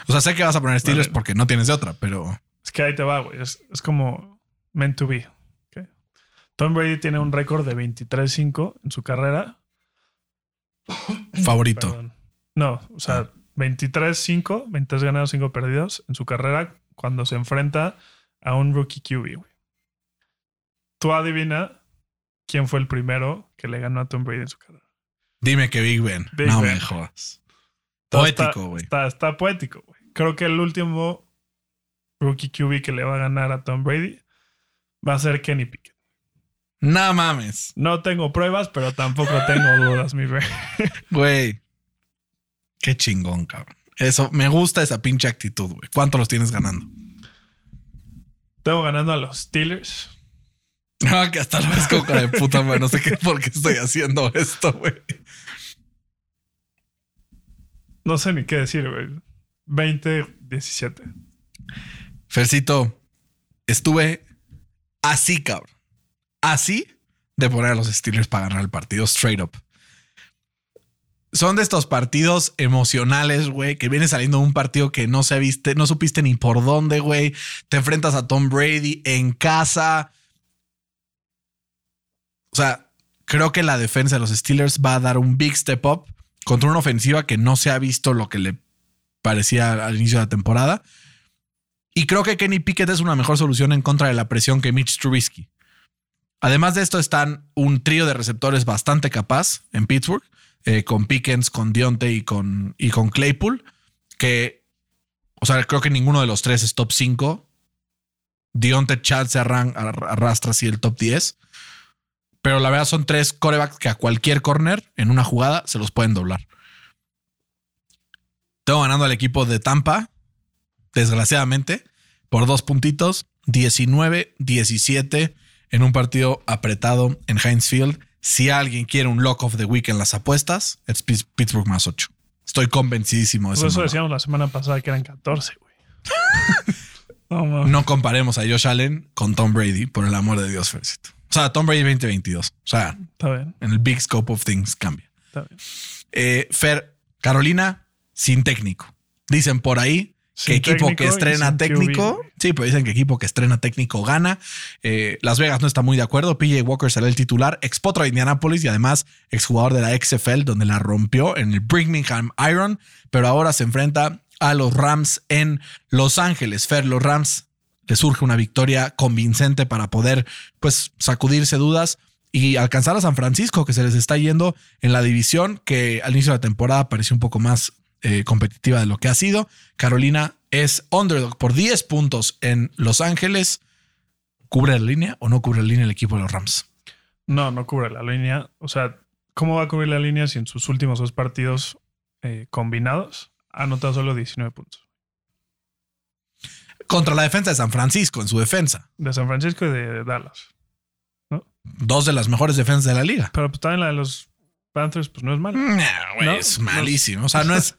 O sea, sé que vas a poner Steelers Vale. porque no tienes de otra, pero Es que ahí te va, güey. Es, es como meant to be. Tom Brady tiene un récord de 23-5 en su carrera. favorito. Perdón. No, o sea, 23-5, 23 ganados, 5 perdidos en su carrera cuando se enfrenta a un rookie QB, güey. Tú adivina quién fue el primero que le ganó a Tom Brady en su carrera. Dime que Big Ben. Big no Ben. me jodas. Poético, güey. Está, está poético, güey. Creo que el último rookie QB que le va a ganar a Tom Brady va a ser Kenny Pickett. No mames. No tengo pruebas, pero tampoco tengo dudas, mi rey. Güey. Qué chingón, cabrón. Eso, me gusta esa pinche actitud, güey. ¿Cuánto los tienes ganando? Tengo ganando a los Steelers. No, que hasta lo ves con cara de puta madre. No sé qué, por qué estoy haciendo esto, güey. No sé ni qué decir, güey. 20-17. Fercito, estuve así, cabrón. Así de poner a los Steelers para ganar el partido, straight up. Son de estos partidos emocionales, güey, que viene saliendo un partido que no se viste, no supiste ni por dónde, güey. Te enfrentas a Tom Brady en casa. O sea, creo que la defensa de los Steelers va a dar un big step up contra una ofensiva que no se ha visto lo que le parecía al inicio de la temporada. Y creo que Kenny Pickett es una mejor solución en contra de la presión que Mitch Trubisky. Además de esto, están un trío de receptores bastante capaz en Pittsburgh, eh, con Pickens, con Dionte y con, y con Claypool, que, o sea, creo que ninguno de los tres es top 5. Dionte Chance ar- arrastra así el top 10. Pero la verdad son tres corebacks que a cualquier corner en una jugada se los pueden doblar. Tengo ganando al equipo de Tampa, desgraciadamente, por dos puntitos, 19-17 en un partido apretado en Heinz Field. Si alguien quiere un lock of the week en las apuestas, es Pitts- Pittsburgh más 8. Estoy convencidísimo de Por eso. eso decíamos la semana pasada que eran 14, güey. No comparemos a Josh Allen con Tom Brady, por el amor de Dios, Fercito. O sea, Tom Brady 2022. O sea, Está bien, en el big scope of things cambia. está bien. Eh, Fer, Carolina, sin técnico. Dicen por ahí que equipo que estrena QB, técnico. Sí, pero dicen que equipo que estrena técnico gana. Eh, Las Vegas no está muy de acuerdo. PJ Walker será el titular, expotro de Indianapolis y además exjugador de la XFL, donde la rompió en el Birmingham Iron, pero ahora se enfrenta a los Rams en Los Ángeles. Fer, los Rams le surge una victoria convincente para poder, pues, sacudirse dudas y alcanzar a San Francisco, que se les está yendo en la división, que al inicio de la temporada pareció un poco más eh, competitiva de lo que ha sido. Carolina es underdog por 10 puntos en Los Ángeles. ¿Cubre la línea o no cubre la línea el equipo de los Rams? No, no cubre la línea. O sea, ¿cómo va a cubrir la línea si en sus últimos dos partidos eh, combinados ha anotado solo 19 puntos? Contra la defensa de San Francisco, en su defensa. De San Francisco y de Dallas. Dos de las mejores defensas de la liga. Pero pues también la de los Panthers, pues no es mala. Nah, güey, No, es no. malísimo. O sea, no es.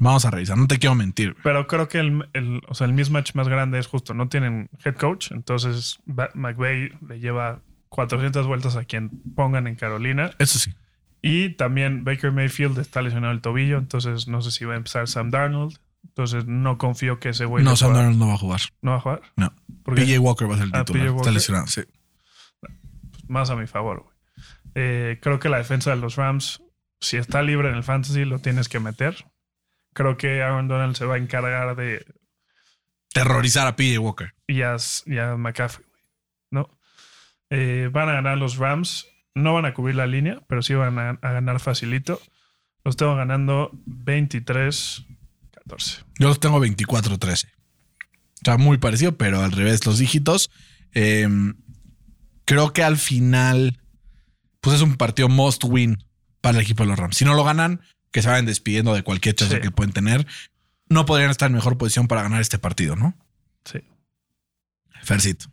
Vamos a revisar, no te quiero mentir. Pero creo que el, el- o sea, el mismatch más grande es justo, no tienen head coach, entonces McVay le lleva 400 vueltas a quien pongan en Carolina. Eso sí. Y también Baker Mayfield está lesionado el tobillo, entonces no sé si va a empezar Sam Darnold. Entonces no confío que ese güey No, Sam Darnold no va a jugar. no va a jugar. No. PJ Walker va a ser el Ah, titular. Está lesionado, sí. más a mi favor, güey. Eh, creo que la defensa de los Rams, si está libre en el fantasy, lo tienes que meter. Creo que Aaron Donald se va a encargar de Terrorizar a PJ Walker. y a, y a McCaffrey, güey, ¿no? Eh, van a ganar los Rams. No van a cubrir la línea, pero sí van a, a ganar facilito. Los tengo ganando 23-14. Yo los tengo 24-13. O sea, muy parecido, pero al revés los dígitos. Eh, creo que al final, pues es un partido must win para el equipo de los Rams. Si no lo ganan, que se vayan despidiendo de cualquier chance Sí. que pueden tener. No podrían estar en mejor posición para ganar este partido, ¿no? Sí. Fercito.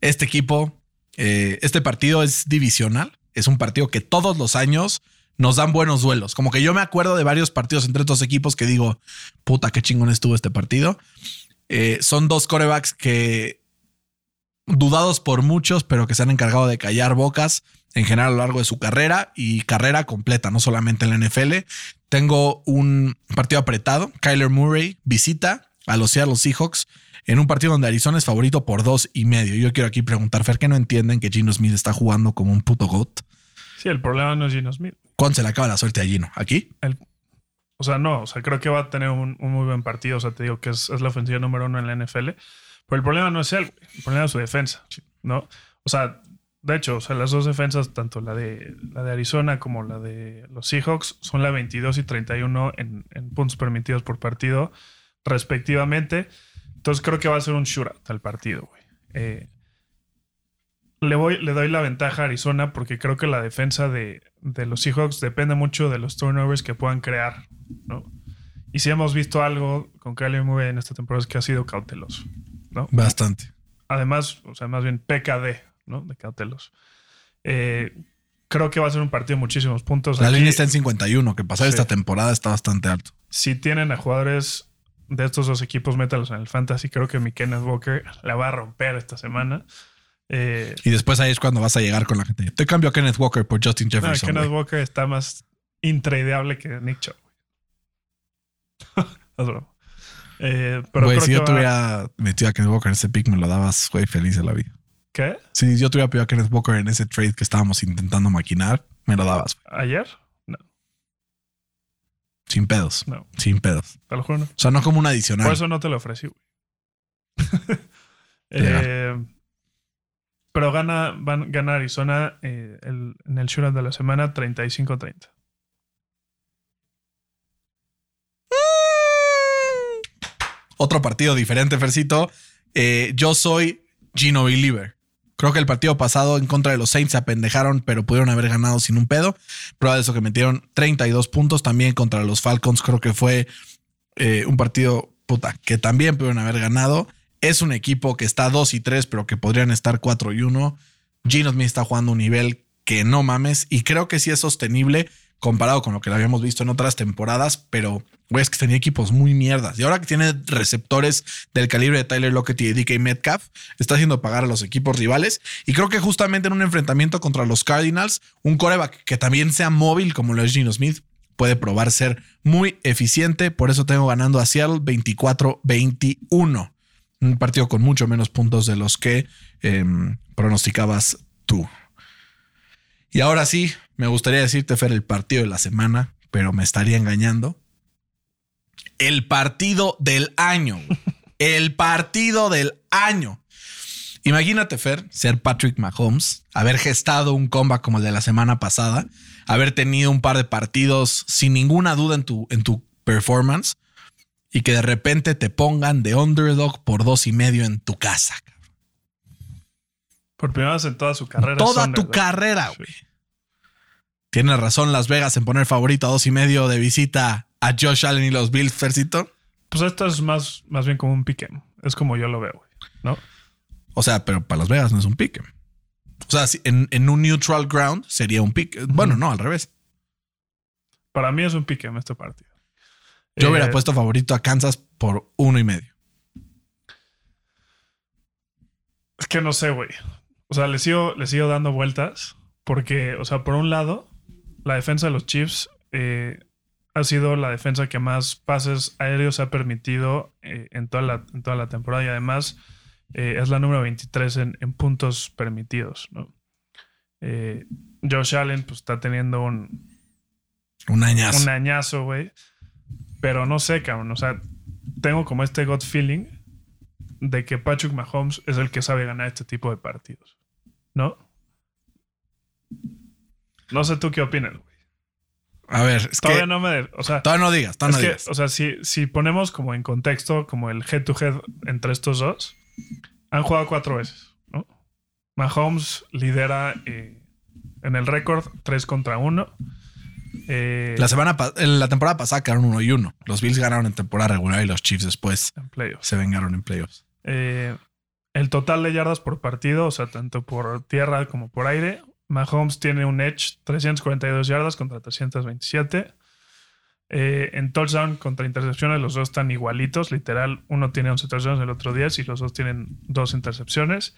Este equipo, eh, este partido es divisional. Es un partido que todos los años nos dan buenos duelos. Como que yo me acuerdo de varios partidos entre estos equipos que digo, puta, qué chingón estuvo este partido. Eh, son dos corebacks que dudados por muchos, pero que se han encargado de callar bocas en general a lo largo de su carrera y carrera completa, no solamente en la NFL. Tengo un partido apretado. Kyler Murray visita a los Seattle Seahawks en un partido donde Arizona es favorito por dos y medio. Yo quiero aquí preguntar, Fer, que no entienden que Gino Smith está jugando como un puto GOAT. Sí, el problema no es Gino Smith. ¿Cuándo se le acaba la suerte a Gino? ¿Aquí? El- o sea, no, o sea, creo que va a tener un, un muy buen partido. O sea, te digo que es, es la ofensiva número uno en la NFL. Pero el problema no es él, el problema es su defensa, ¿no? O sea, de hecho, o sea, las dos defensas, tanto la de, la de Arizona como la de los Seahawks, son la 22 y 31 en, en puntos permitidos por partido, respectivamente. Entonces creo que va a ser un shootout al partido, güey. Eh, le, voy, le doy la ventaja a Arizona porque creo que la defensa de, de los Seahawks depende mucho de los turnovers que puedan crear, ¿no? Y si hemos visto algo con Kyler Murray en esta temporada es que ha sido cauteloso, ¿no? Bastante. Además, o sea, más bien PKD, ¿no? De cauteloso. Eh, creo que va a ser un partido de muchísimos puntos. La Aquí, línea está en 51, que pasar Sí. esta temporada está bastante alto. Si tienen a jugadores de estos dos equipos, métalos en el fantasy. Creo que mi Kenneth Walker la va a romper esta semana. Eh, Y después ahí es cuando vas a llegar con la gente. Te cambio a Kenneth Walker por Justin no, Jefferson. Kenneth güey. Walker está más intradeable que Nick Chubb. Eh, pero Güey, creo si que yo va- te hubiera metido a Kenneth Walker en ese pick, me lo dabas, güey, feliz de la vida. ¿Qué? Si yo te hubiera pedido a Kenneth Walker en ese trade que estábamos intentando maquinar, me lo dabas. güey. ¿Ayer? No, Sin pedos. no, Sin pedos. te lo juro. no. O sea, no como un adicional. Por eso no te lo ofrecí, güey. Eh, pero gana, van, gana Arizona eh, el- en el shootout de la semana 35-30. Otro partido diferente, Fercito. Eh, yo soy Gino Believer. Creo que el partido pasado en contra de los Saints se apendejaron, pero pudieron haber ganado sin un pedo. Prueba de eso que metieron 32 puntos también contra los Falcons. Creo que fue eh, un partido puta que también pudieron haber ganado. Es un equipo que está 2 y 3, pero que podrían estar 4 y 1. Gino Smith está jugando un nivel que no mames y creo que sí es sostenible comparado con lo que habíamos visto en otras temporadas, pero güey, es que tenía equipos muy mierdas. Y ahora que tiene receptores del calibre de Tyler Lockett y DK Metcalf, está haciendo pagar a los equipos rivales. Y creo que justamente en un enfrentamiento contra los Cardinals, un coreback que también sea móvil como lo es Gino Smith puede probar ser muy eficiente. Por eso tengo ganando a Seattle 24-21. Un partido con mucho menos puntos de los que em, pronosticabas tú. Y ahora sí, me gustaría decirte, Fer, el partido de la semana, pero me estaría engañando. El partido del año. El partido del año. Imagínate, Fer, ser Patrick Mahomes, haber gestado un comeback como el de la semana pasada, haber tenido un par de partidos sin ninguna duda en tu, en tu performance y que de repente te pongan de underdog por dos y medio en tu casa. Por primera vez en toda su carrera. Toda tu carrera, güey. Tienes razón Las Vegas en poner favorito a dos y medio de visita a Josh Allen y los Bills, Fercito. Pues esto es más, más bien como un piquem. Es como yo lo veo, güey. ¿No? O sea, pero para Las Vegas no es un pick. O sea, en, en un neutral ground sería un pick. Bueno, no, al revés. Para mí es un piquem este partido. Yo hubiera Eh, puesto favorito a Kansas por uno y medio. Es que no sé, güey. O sea, le sigo, le sigo dando vueltas. Porque, o sea, por un lado, la defensa de los Chiefs eh, ha sido la defensa que más pases aéreos ha permitido eh, en, toda la, en toda la temporada. Y además eh, es la número 23 en, en puntos permitidos, ¿no? Josh Allen, pues está teniendo un, Un añazo. un añazo, güey. Pero no sé, cabrón. O sea, tengo como este gut feeling de que Patrick Mahomes es el que sabe ganar este tipo de partidos. ¿No? No sé tú qué opinas, güey. A ver, es Todavía que no me. O sea, todavía no digas, todavía es no que, digas. o sea, si, si ponemos como en contexto, como el head to head entre estos dos, han jugado cuatro veces, ¿no? Mahomes lidera eh, en el récord 3 contra 1. Eh, La semana en la temporada pasada quedaron uno y uno. Los Bills ganaron en temporada regular y los Chiefs después se vengaron en playoffs. Eh, el total de yardas por partido, o sea, tanto por tierra como por aire, Mahomes tiene un edge 342 yardas contra 327. Eh, en touchdown contra intercepciones, los dos están igualitos. Literal, uno tiene 11 touchdowns, el otro 10, y los dos tienen dos intercepciones.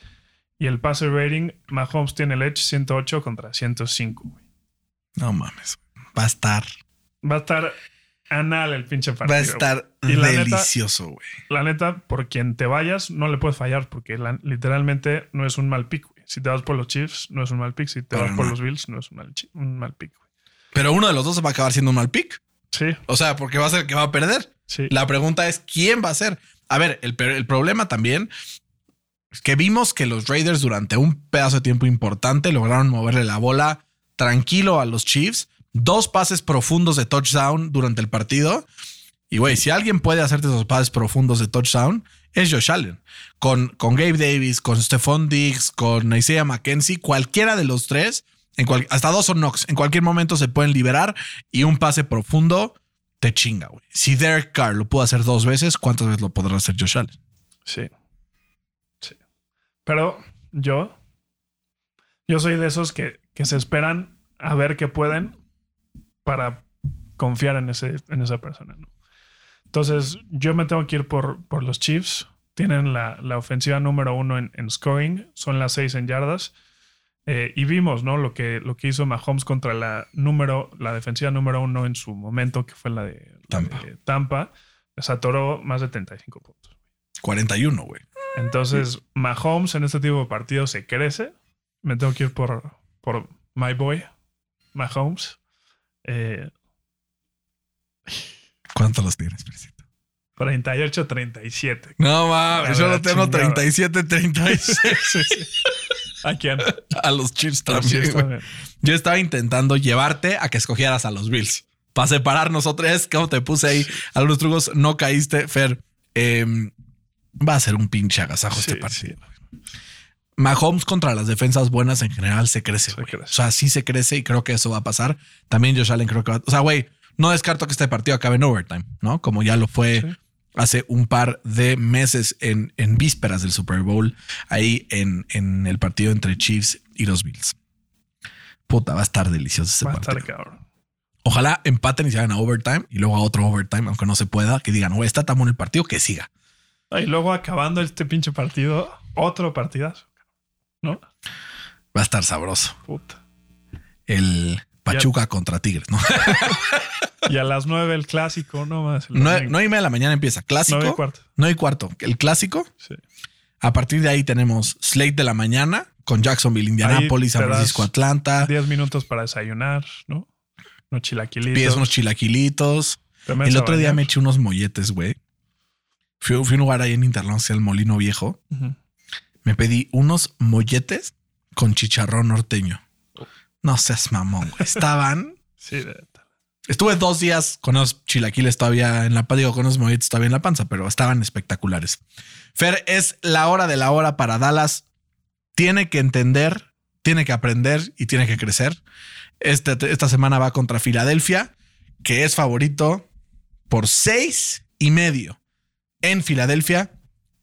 Y el passer rating, Mahomes tiene el edge 108 contra 105, güey. No mames. Va a estar. Va a estar anal el pinche partido. Va a estar güey. Delicioso, güey. La neta, por quien te vayas, no le puedes fallar porque la- literalmente no es un mal güey. Si te vas por los Chiefs, no es un mal pick. Si te Para vas por los Bills, no es un mal, un mal pick, güey. Pero uno de los dos va a acabar siendo un mal pick. Sí, O sea, porque va a ser el que va a perder. sí. La pregunta es: ¿quién va a ser? A ver, el, el problema también es que vimos que los Raiders durante un pedazo de tiempo importante lograron moverle la bola tranquilo a los Chiefs. Dos pases profundos de touchdown durante el partido. Y güey, si alguien puede hacerte esos pases profundos de touchdown, es Josh Allen. Con, con Gabe Davis, con Stephon Diggs, con Isaiah McKenzie, cualquiera de los tres, hasta dos o Knox, en cualquier momento se pueden liberar y un pase profundo te chinga, güey. Si Derek Carr lo pudo hacer dos veces, ¿cuántas veces lo podrá hacer Josh Allen? Sí. Sí. Pero yo, yo soy de esos que, que se esperan a ver qué pueden para confiar en, ese, en esa persona. ¿no? Entonces, yo me tengo que ir por, por los Chiefs. Tienen la, la ofensiva número uno en, en scoring, son las seis en yardas. Eh, y vimos, ¿no? Lo que, lo que hizo Mahomes contra la número, la defensiva número uno en su momento, que fue la de la Tampa. de Tampa. Les atoró más de 35 puntos. 41, güey. Entonces, Mahomes en este tipo de partidos se crece. Me tengo que ir por, por my boy, Mahomes. Eh, ¿Cuántos los tienes, Prisito? 38-37. No mames, A yo lo tengo chingada. 37-36 Sí, sí. ¿A quién? a los Chiefs Los también. Yo estaba intentando llevarte a que escogieras a los Bills. Para separarnos otra vez, como te puse ahí algunos trucos, no caíste, Fer. Em, va a ser un pinche agasajo este partido. sí. Mahomes contra las defensas buenas en general se crece. Se crece. O sea, sí se crece y creo que eso va a pasar. También Josh Allen creo que va O sea, güey, no descarto que este partido acabe en overtime, ¿no? Como ya lo fue Sí. hace un par de meses en, en vísperas del Super Bowl, ahí en, en el partido entre Chiefs y los Bills. Puta, va a estar delicioso ese Va a partido. estar cabrón. Ojalá empaten y se hagan a overtime y luego a otro overtime, aunque no se pueda, que digan, güey, está tan bueno el partido que siga. Ah, Y luego acabando este pinche partido, otro partidazo. ¿No? Va a estar sabroso. Puta. El Pachuca contra Tigres, ¿no? Y a las nueve el clásico, no más. No, no y media de la mañana empieza. Clásico. Nueve y cuarto. No y cuarto. El clásico. Sí. A partir de ahí tenemos Slate de la mañana con Jacksonville, Indianapolis, San Francisco, Atlanta. Diez minutos para desayunar, ¿no? Unos chilaquilitos. Pides unos chilaquilitos. El otro día me eché unos molletes, güey. Fui, fui a un lugar ahí en Interlón, el Molino Viejo. Me pedí unos molletes con chicharrón norteño. No seas mamón, güey. Estaban. Sí, de- Estuve dos días con los chilaquiles todavía en la panza, digo, con los molletes todavía en la panza, pero estaban espectaculares. Fer, es la hora de la hora para Dallas. Tiene que entender, tiene que aprender y tiene que crecer. Este- esta semana va contra Filadelfia, que es favorito por seis y medio en Filadelfia.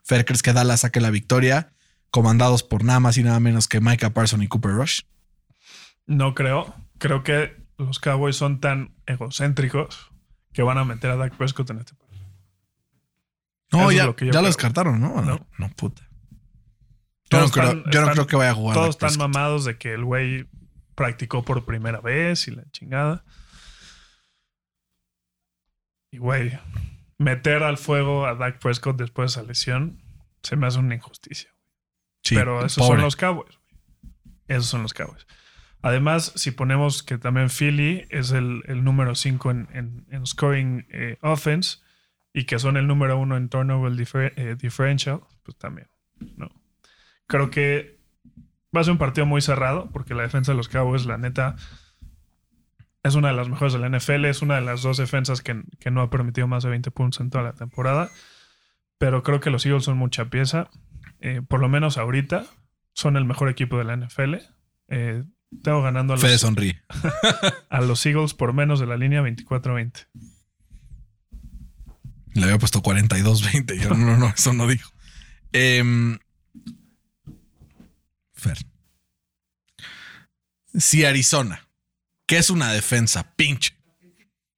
Fer, ¿crees que Dallas saque la victoria? Comandados por nada más y nada menos que Micah Parson y Cooper Rush. No creo. Creo que los Cowboys son tan egocéntricos que van a meter a Dak Prescott en este partido. No, Eso es ya, lo ya lo descartaron, ¿no? No, puta. Yo no, creo, están- yo no están- creo que vaya a jugar. Todos están mamados de que el güey practicó por primera vez y la chingada. Y güey, meter al fuego a Dak Prescott después de esa lesión se me hace una injusticia. Sí, Pero esos pobre. son los Cowboys. Esos son los Cowboys. Además, si ponemos que también Philly es el, número 5 en, scoring eh, offense y que son el número 1 en turnover eh, differential, pues también. ¿no? Creo que va a ser un partido muy cerrado porque la defensa de los Cowboys, la neta, es una de las mejores de la NFL. Es una de las dos defensas que, que no ha permitido más de 20 puntos en toda la temporada. Pero creo que los Eagles son mucha pieza. Eh, por lo menos ahorita son el mejor equipo de la NFL. Eh, tengo ganando a Fede los, sonríe. a los Eagles por menos de la línea 24-20. Le había puesto 42-20. Yo no, no, eso no dijo. Em, Fer. Si Arizona, que es una defensa pinche,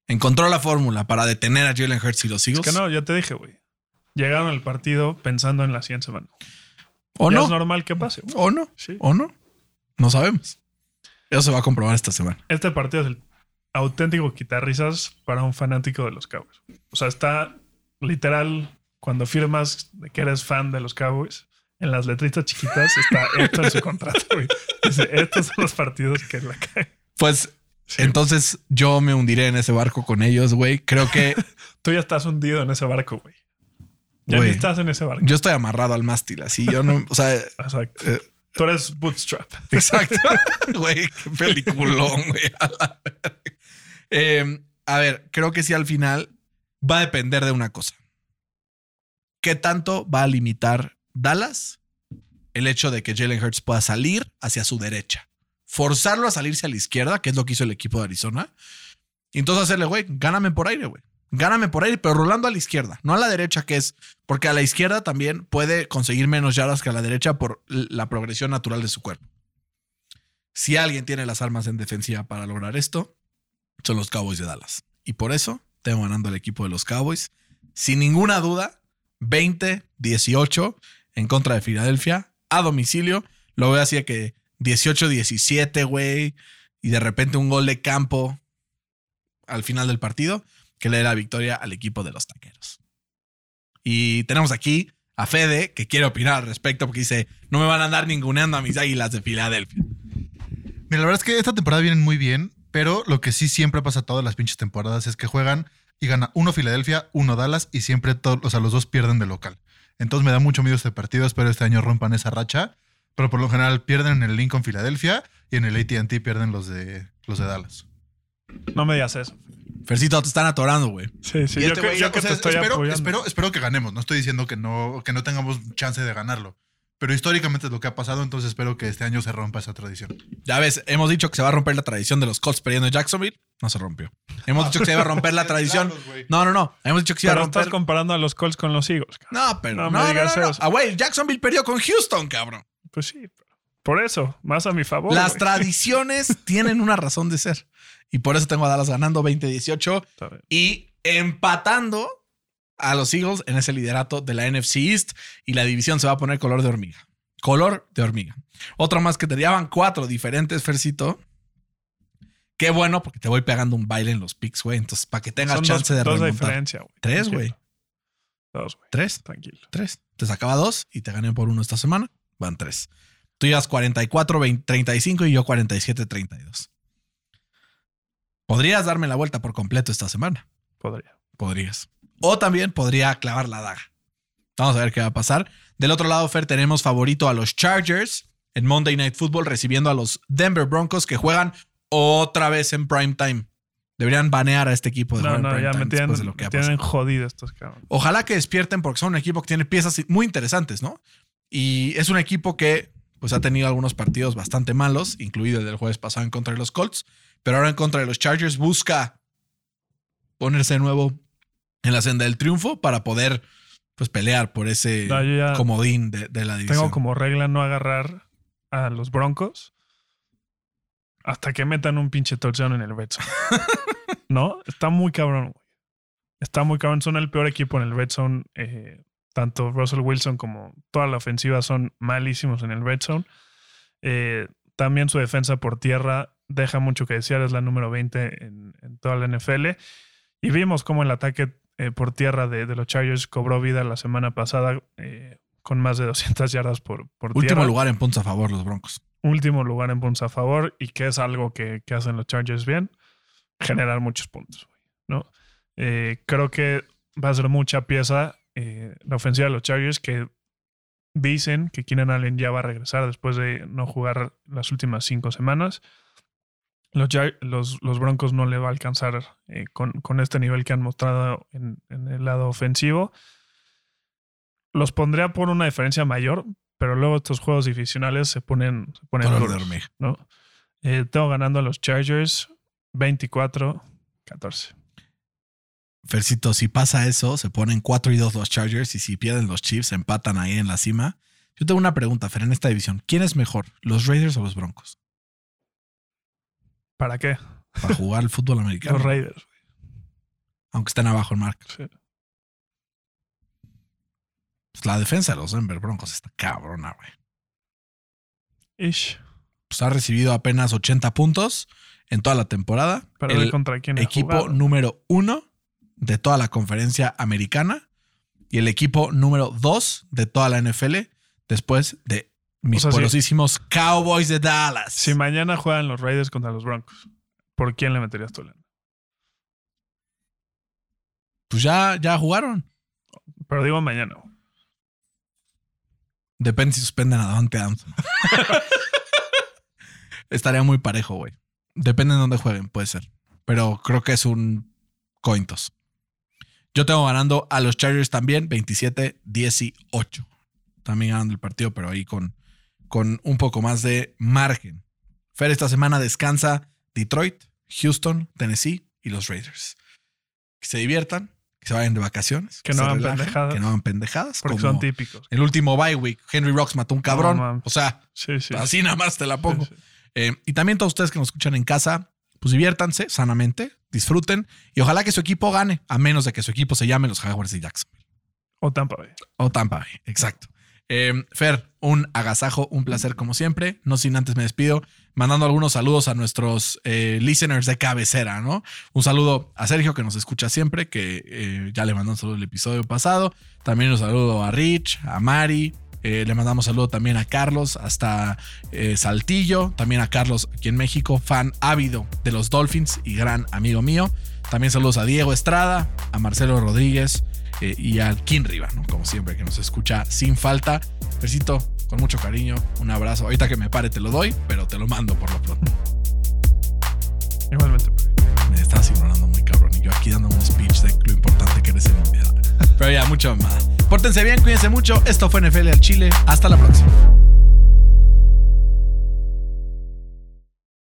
encontró la fórmula para detener a Jalen Hurts y los Es Eagles, que no, ya te dije, güey. Llegaron al partido pensando en la siguiente semana. ¿O Ya no? es normal que pase. güey. ¿O no? Sí. ¿O no? No sabemos. Eso se va a comprobar esta semana. Este partido es el auténtico quitarrisas para un fanático de los Cowboys. O sea, está literal cuando firmas que eres fan de los Cowboys. En las letritas chiquitas está esto en su contrato. güey. Dice, estos son los partidos que la caen. Pues entonces yo me hundiré en ese barco con ellos, güey. Creo que Tú ya estás hundido en ese barco, güey. Ya ni estás en ese barco. yo estoy amarrado al mástil, así yo no, o sea, Exacto. eh, Tú eres bootstrap. exacto. Güey, qué peliculón, güey. Eh, a ver, creo que sí al final va a depender de una cosa. ¿Qué tanto va a limitar Dallas el hecho de que Jalen Hurts pueda salir hacia su derecha? Forzarlo a salirse a la izquierda, que es lo que hizo el equipo de Arizona. Y entonces hacerle, güey, gáname por aire, güey. Gáname por aire, pero rolando a la izquierda, no a la derecha, que es porque a la izquierda también puede conseguir menos yardas que a la derecha por la progresión natural de su cuerpo. Si alguien tiene las armas en defensiva para lograr esto, son los Cowboys de Dallas. Y por eso tengo ganando al equipo de los Cowboys. Sin ninguna duda, 20-18 en contra de Filadelfia a domicilio. Lo veo así que 18-17, güey. Y de repente un gol de campo al final del partido que le dé la victoria al equipo de los taqueros. Y tenemos aquí a Fede que quiere opinar al respecto porque dice: No me van a andar ninguneando a mis águilas de Filadelfia. Mira, la verdad es que esta temporada vienen muy bien, pero lo que sí siempre pasa todas las pinches temporadas es que juegan y gana uno Filadelfia, uno Dallas y siempre todos, o sea, los dos pierden de local. Entonces me da mucho miedo este partido, espero este año rompan esa racha, pero por lo general pierden en el Lincoln Filadelfia y en el AT&T pierden los de los de Dallas. No me digas eso. Fercito, te están atorando, güey. Sí, sí. Yo, este que, güey, yo que O sea, te estoy espero, apoyando. espero, espero que ganemos, no estoy diciendo que no, que no tengamos chance de ganarlo, pero históricamente es lo que ha pasado, entonces espero que este año se rompa esa tradición. Ya ves, hemos dicho que se va a romper la tradición de los Colts perdiendo en Jacksonville. No se rompió. Hemos dicho que se iba a romper la tradición. No, no, no. Hemos dicho que se iba a Pero romper. estás comparando a los Colts con los Eagles. cabrón. No, pero No no, me no, digas no, no. eso. Ah, güey, Jacksonville perdió con Houston, cabrón. Pues sí. Por eso, más a mi favor. Las tradiciones tienen una razón de ser. Y por eso tengo a Dallas ganando 20-18 Está bien. y empatando a los Eagles en ese liderato de la NFC East. Y la división se va a poner color de hormiga. Color de hormiga. Otro más que te llevan cuatro diferentes, Fercito. Qué bueno, porque te voy pegando un baile en los picks, güey. Entonces, para que tengas Son chance dos, de dos remontar. diferencia, güey. Tres, güey. Dos, güey. Tres. Tranquilo. Tres. Te sacaba dos y te gané por uno esta semana. Van tres. Tú llevas 44, 20, 35 y yo 47, 32. Podrías darme la vuelta por completo esta semana. Podría. Podrías. O también podría clavar la daga. Vamos a ver qué va a pasar. Del otro lado, Fer, tenemos favorito a los Chargers en Monday Night Football, recibiendo a los Denver Broncos que juegan otra vez en prime time. Deberían banear a este equipo de No, no, ya me tienen, de lo que me tienen jodido estos cabrones. Ojalá que despierten porque son un equipo que tiene piezas muy interesantes, ¿no? Y es un equipo que pues ha tenido algunos partidos bastante malos, incluido el del jueves pasado en contra de los Colts, pero ahora en contra de los Chargers busca ponerse de nuevo en la senda del triunfo para poder pues pelear por ese No, comodín de, de la división. Tengo como regla no agarrar a los Broncos hasta que metan un pinche touchdown en el red zone. ¿No? Está muy cabrón, güey. Está muy cabrón. Son el peor equipo en el red zone. Eh, tanto Russell Wilson como toda la ofensiva son malísimos en el red zone. Eh, también su defensa por tierra deja mucho que desear. Es la número 20 en, en toda la NFL. Y vimos cómo el ataque eh, por tierra de, de los Chargers cobró vida la semana pasada eh, con más de 200 yardas por, por Último tierra. lugar en puntos a favor los Broncos. Último lugar en puntos a favor y que es algo que, que hacen los Chargers bien, generar muchos puntos. ¿no? Eh, creo que va a ser mucha pieza la ofensiva de los Chargers que dicen que Keenan Allen ya va a regresar después de no jugar las últimas cinco semanas. Los, los, los Broncos no le va a alcanzar eh, con, con este nivel que han mostrado en, en el lado ofensivo. Los pondría por una diferencia mayor, pero luego estos juegos divisionales se ponen, se ponen duros. Eh, tengo ganando a los Chargers 24-14. Fercito, si pasa eso, se ponen 4 y 2 los Chargers y si pierden los Chiefs, empatan ahí en la cima. Yo tengo una pregunta, Fer, en esta división. ¿Quién es mejor, los Raiders o los Broncos? ¿Para qué? Para jugar el fútbol americano. Los Raiders. Aunque estén abajo en marca. Sí. Pues la defensa de los Denver Broncos está cabrona, güey. Ish. Pues ha recibido apenas 80 puntos en toda la temporada. Pero El contra quién equipo jugado. número uno de toda la conferencia americana y el equipo número dos de toda la NFL después de mis O sea, poderosísimos Cowboys de Dallas. Si mañana juegan los Raiders contra los Broncos, ¿por quién le meterías tu lana? Pues ya, ya jugaron. Pero digo mañana. Depende si suspenden a Davante Adams. Estaría muy parejo, güey. Depende de dónde jueguen, puede ser. Pero creo que es un cointos. Yo tengo ganando a los Chargers también, 27-18. También ganando el partido, pero ahí con, con un poco más de margen. Fer, esta semana descansa Detroit, Houston, Tennessee y los Raiders. Que se diviertan, que se vayan de vacaciones. Que no hagan pendejadas. Que no hagan pendejadas. Porque como son típicos. el último bye week, Henry Rocks mató un cabrón. No, o sea, Sí, sí. así nada más te la pongo. Sí. Eh, y también todos ustedes que nos escuchan en casa, pues diviértanse sanamente, disfruten y ojalá que su equipo gane, a menos de que su equipo se llame los Jaguars de Jacksonville O Tampa Bay. o Tampa Bay. Exacto. Eh, Fer, un agasajo, un placer como siempre. No sin antes me despido, mandando algunos saludos a nuestros eh, listeners de cabecera, ¿no? Un saludo a Sergio que nos escucha siempre, que eh, ya le mandó un saludo el episodio pasado. También un saludo a Rich, a Mari. le mandamos saludo también a Carlos hasta Saltillo. También a Carlos aquí en México, fan ávido de los Dolphins y gran amigo mío. También saludos a Diego Estrada, a Marcelo Rodríguez eh, y al King Riva, ¿no? Como siempre, que nos escucha sin falta. Fercito, con mucho cariño, un abrazo. Ahorita que me pare te lo doy, pero te lo mando por lo pronto. Igualmente. Me estás ignorando muy cabrón y yo aquí dando un speech de lo importante que eres en mi vida. Pero ya, mucho más. Pórtense bien, cuídense mucho. Esto fue NFL al Chile. Hasta la próxima.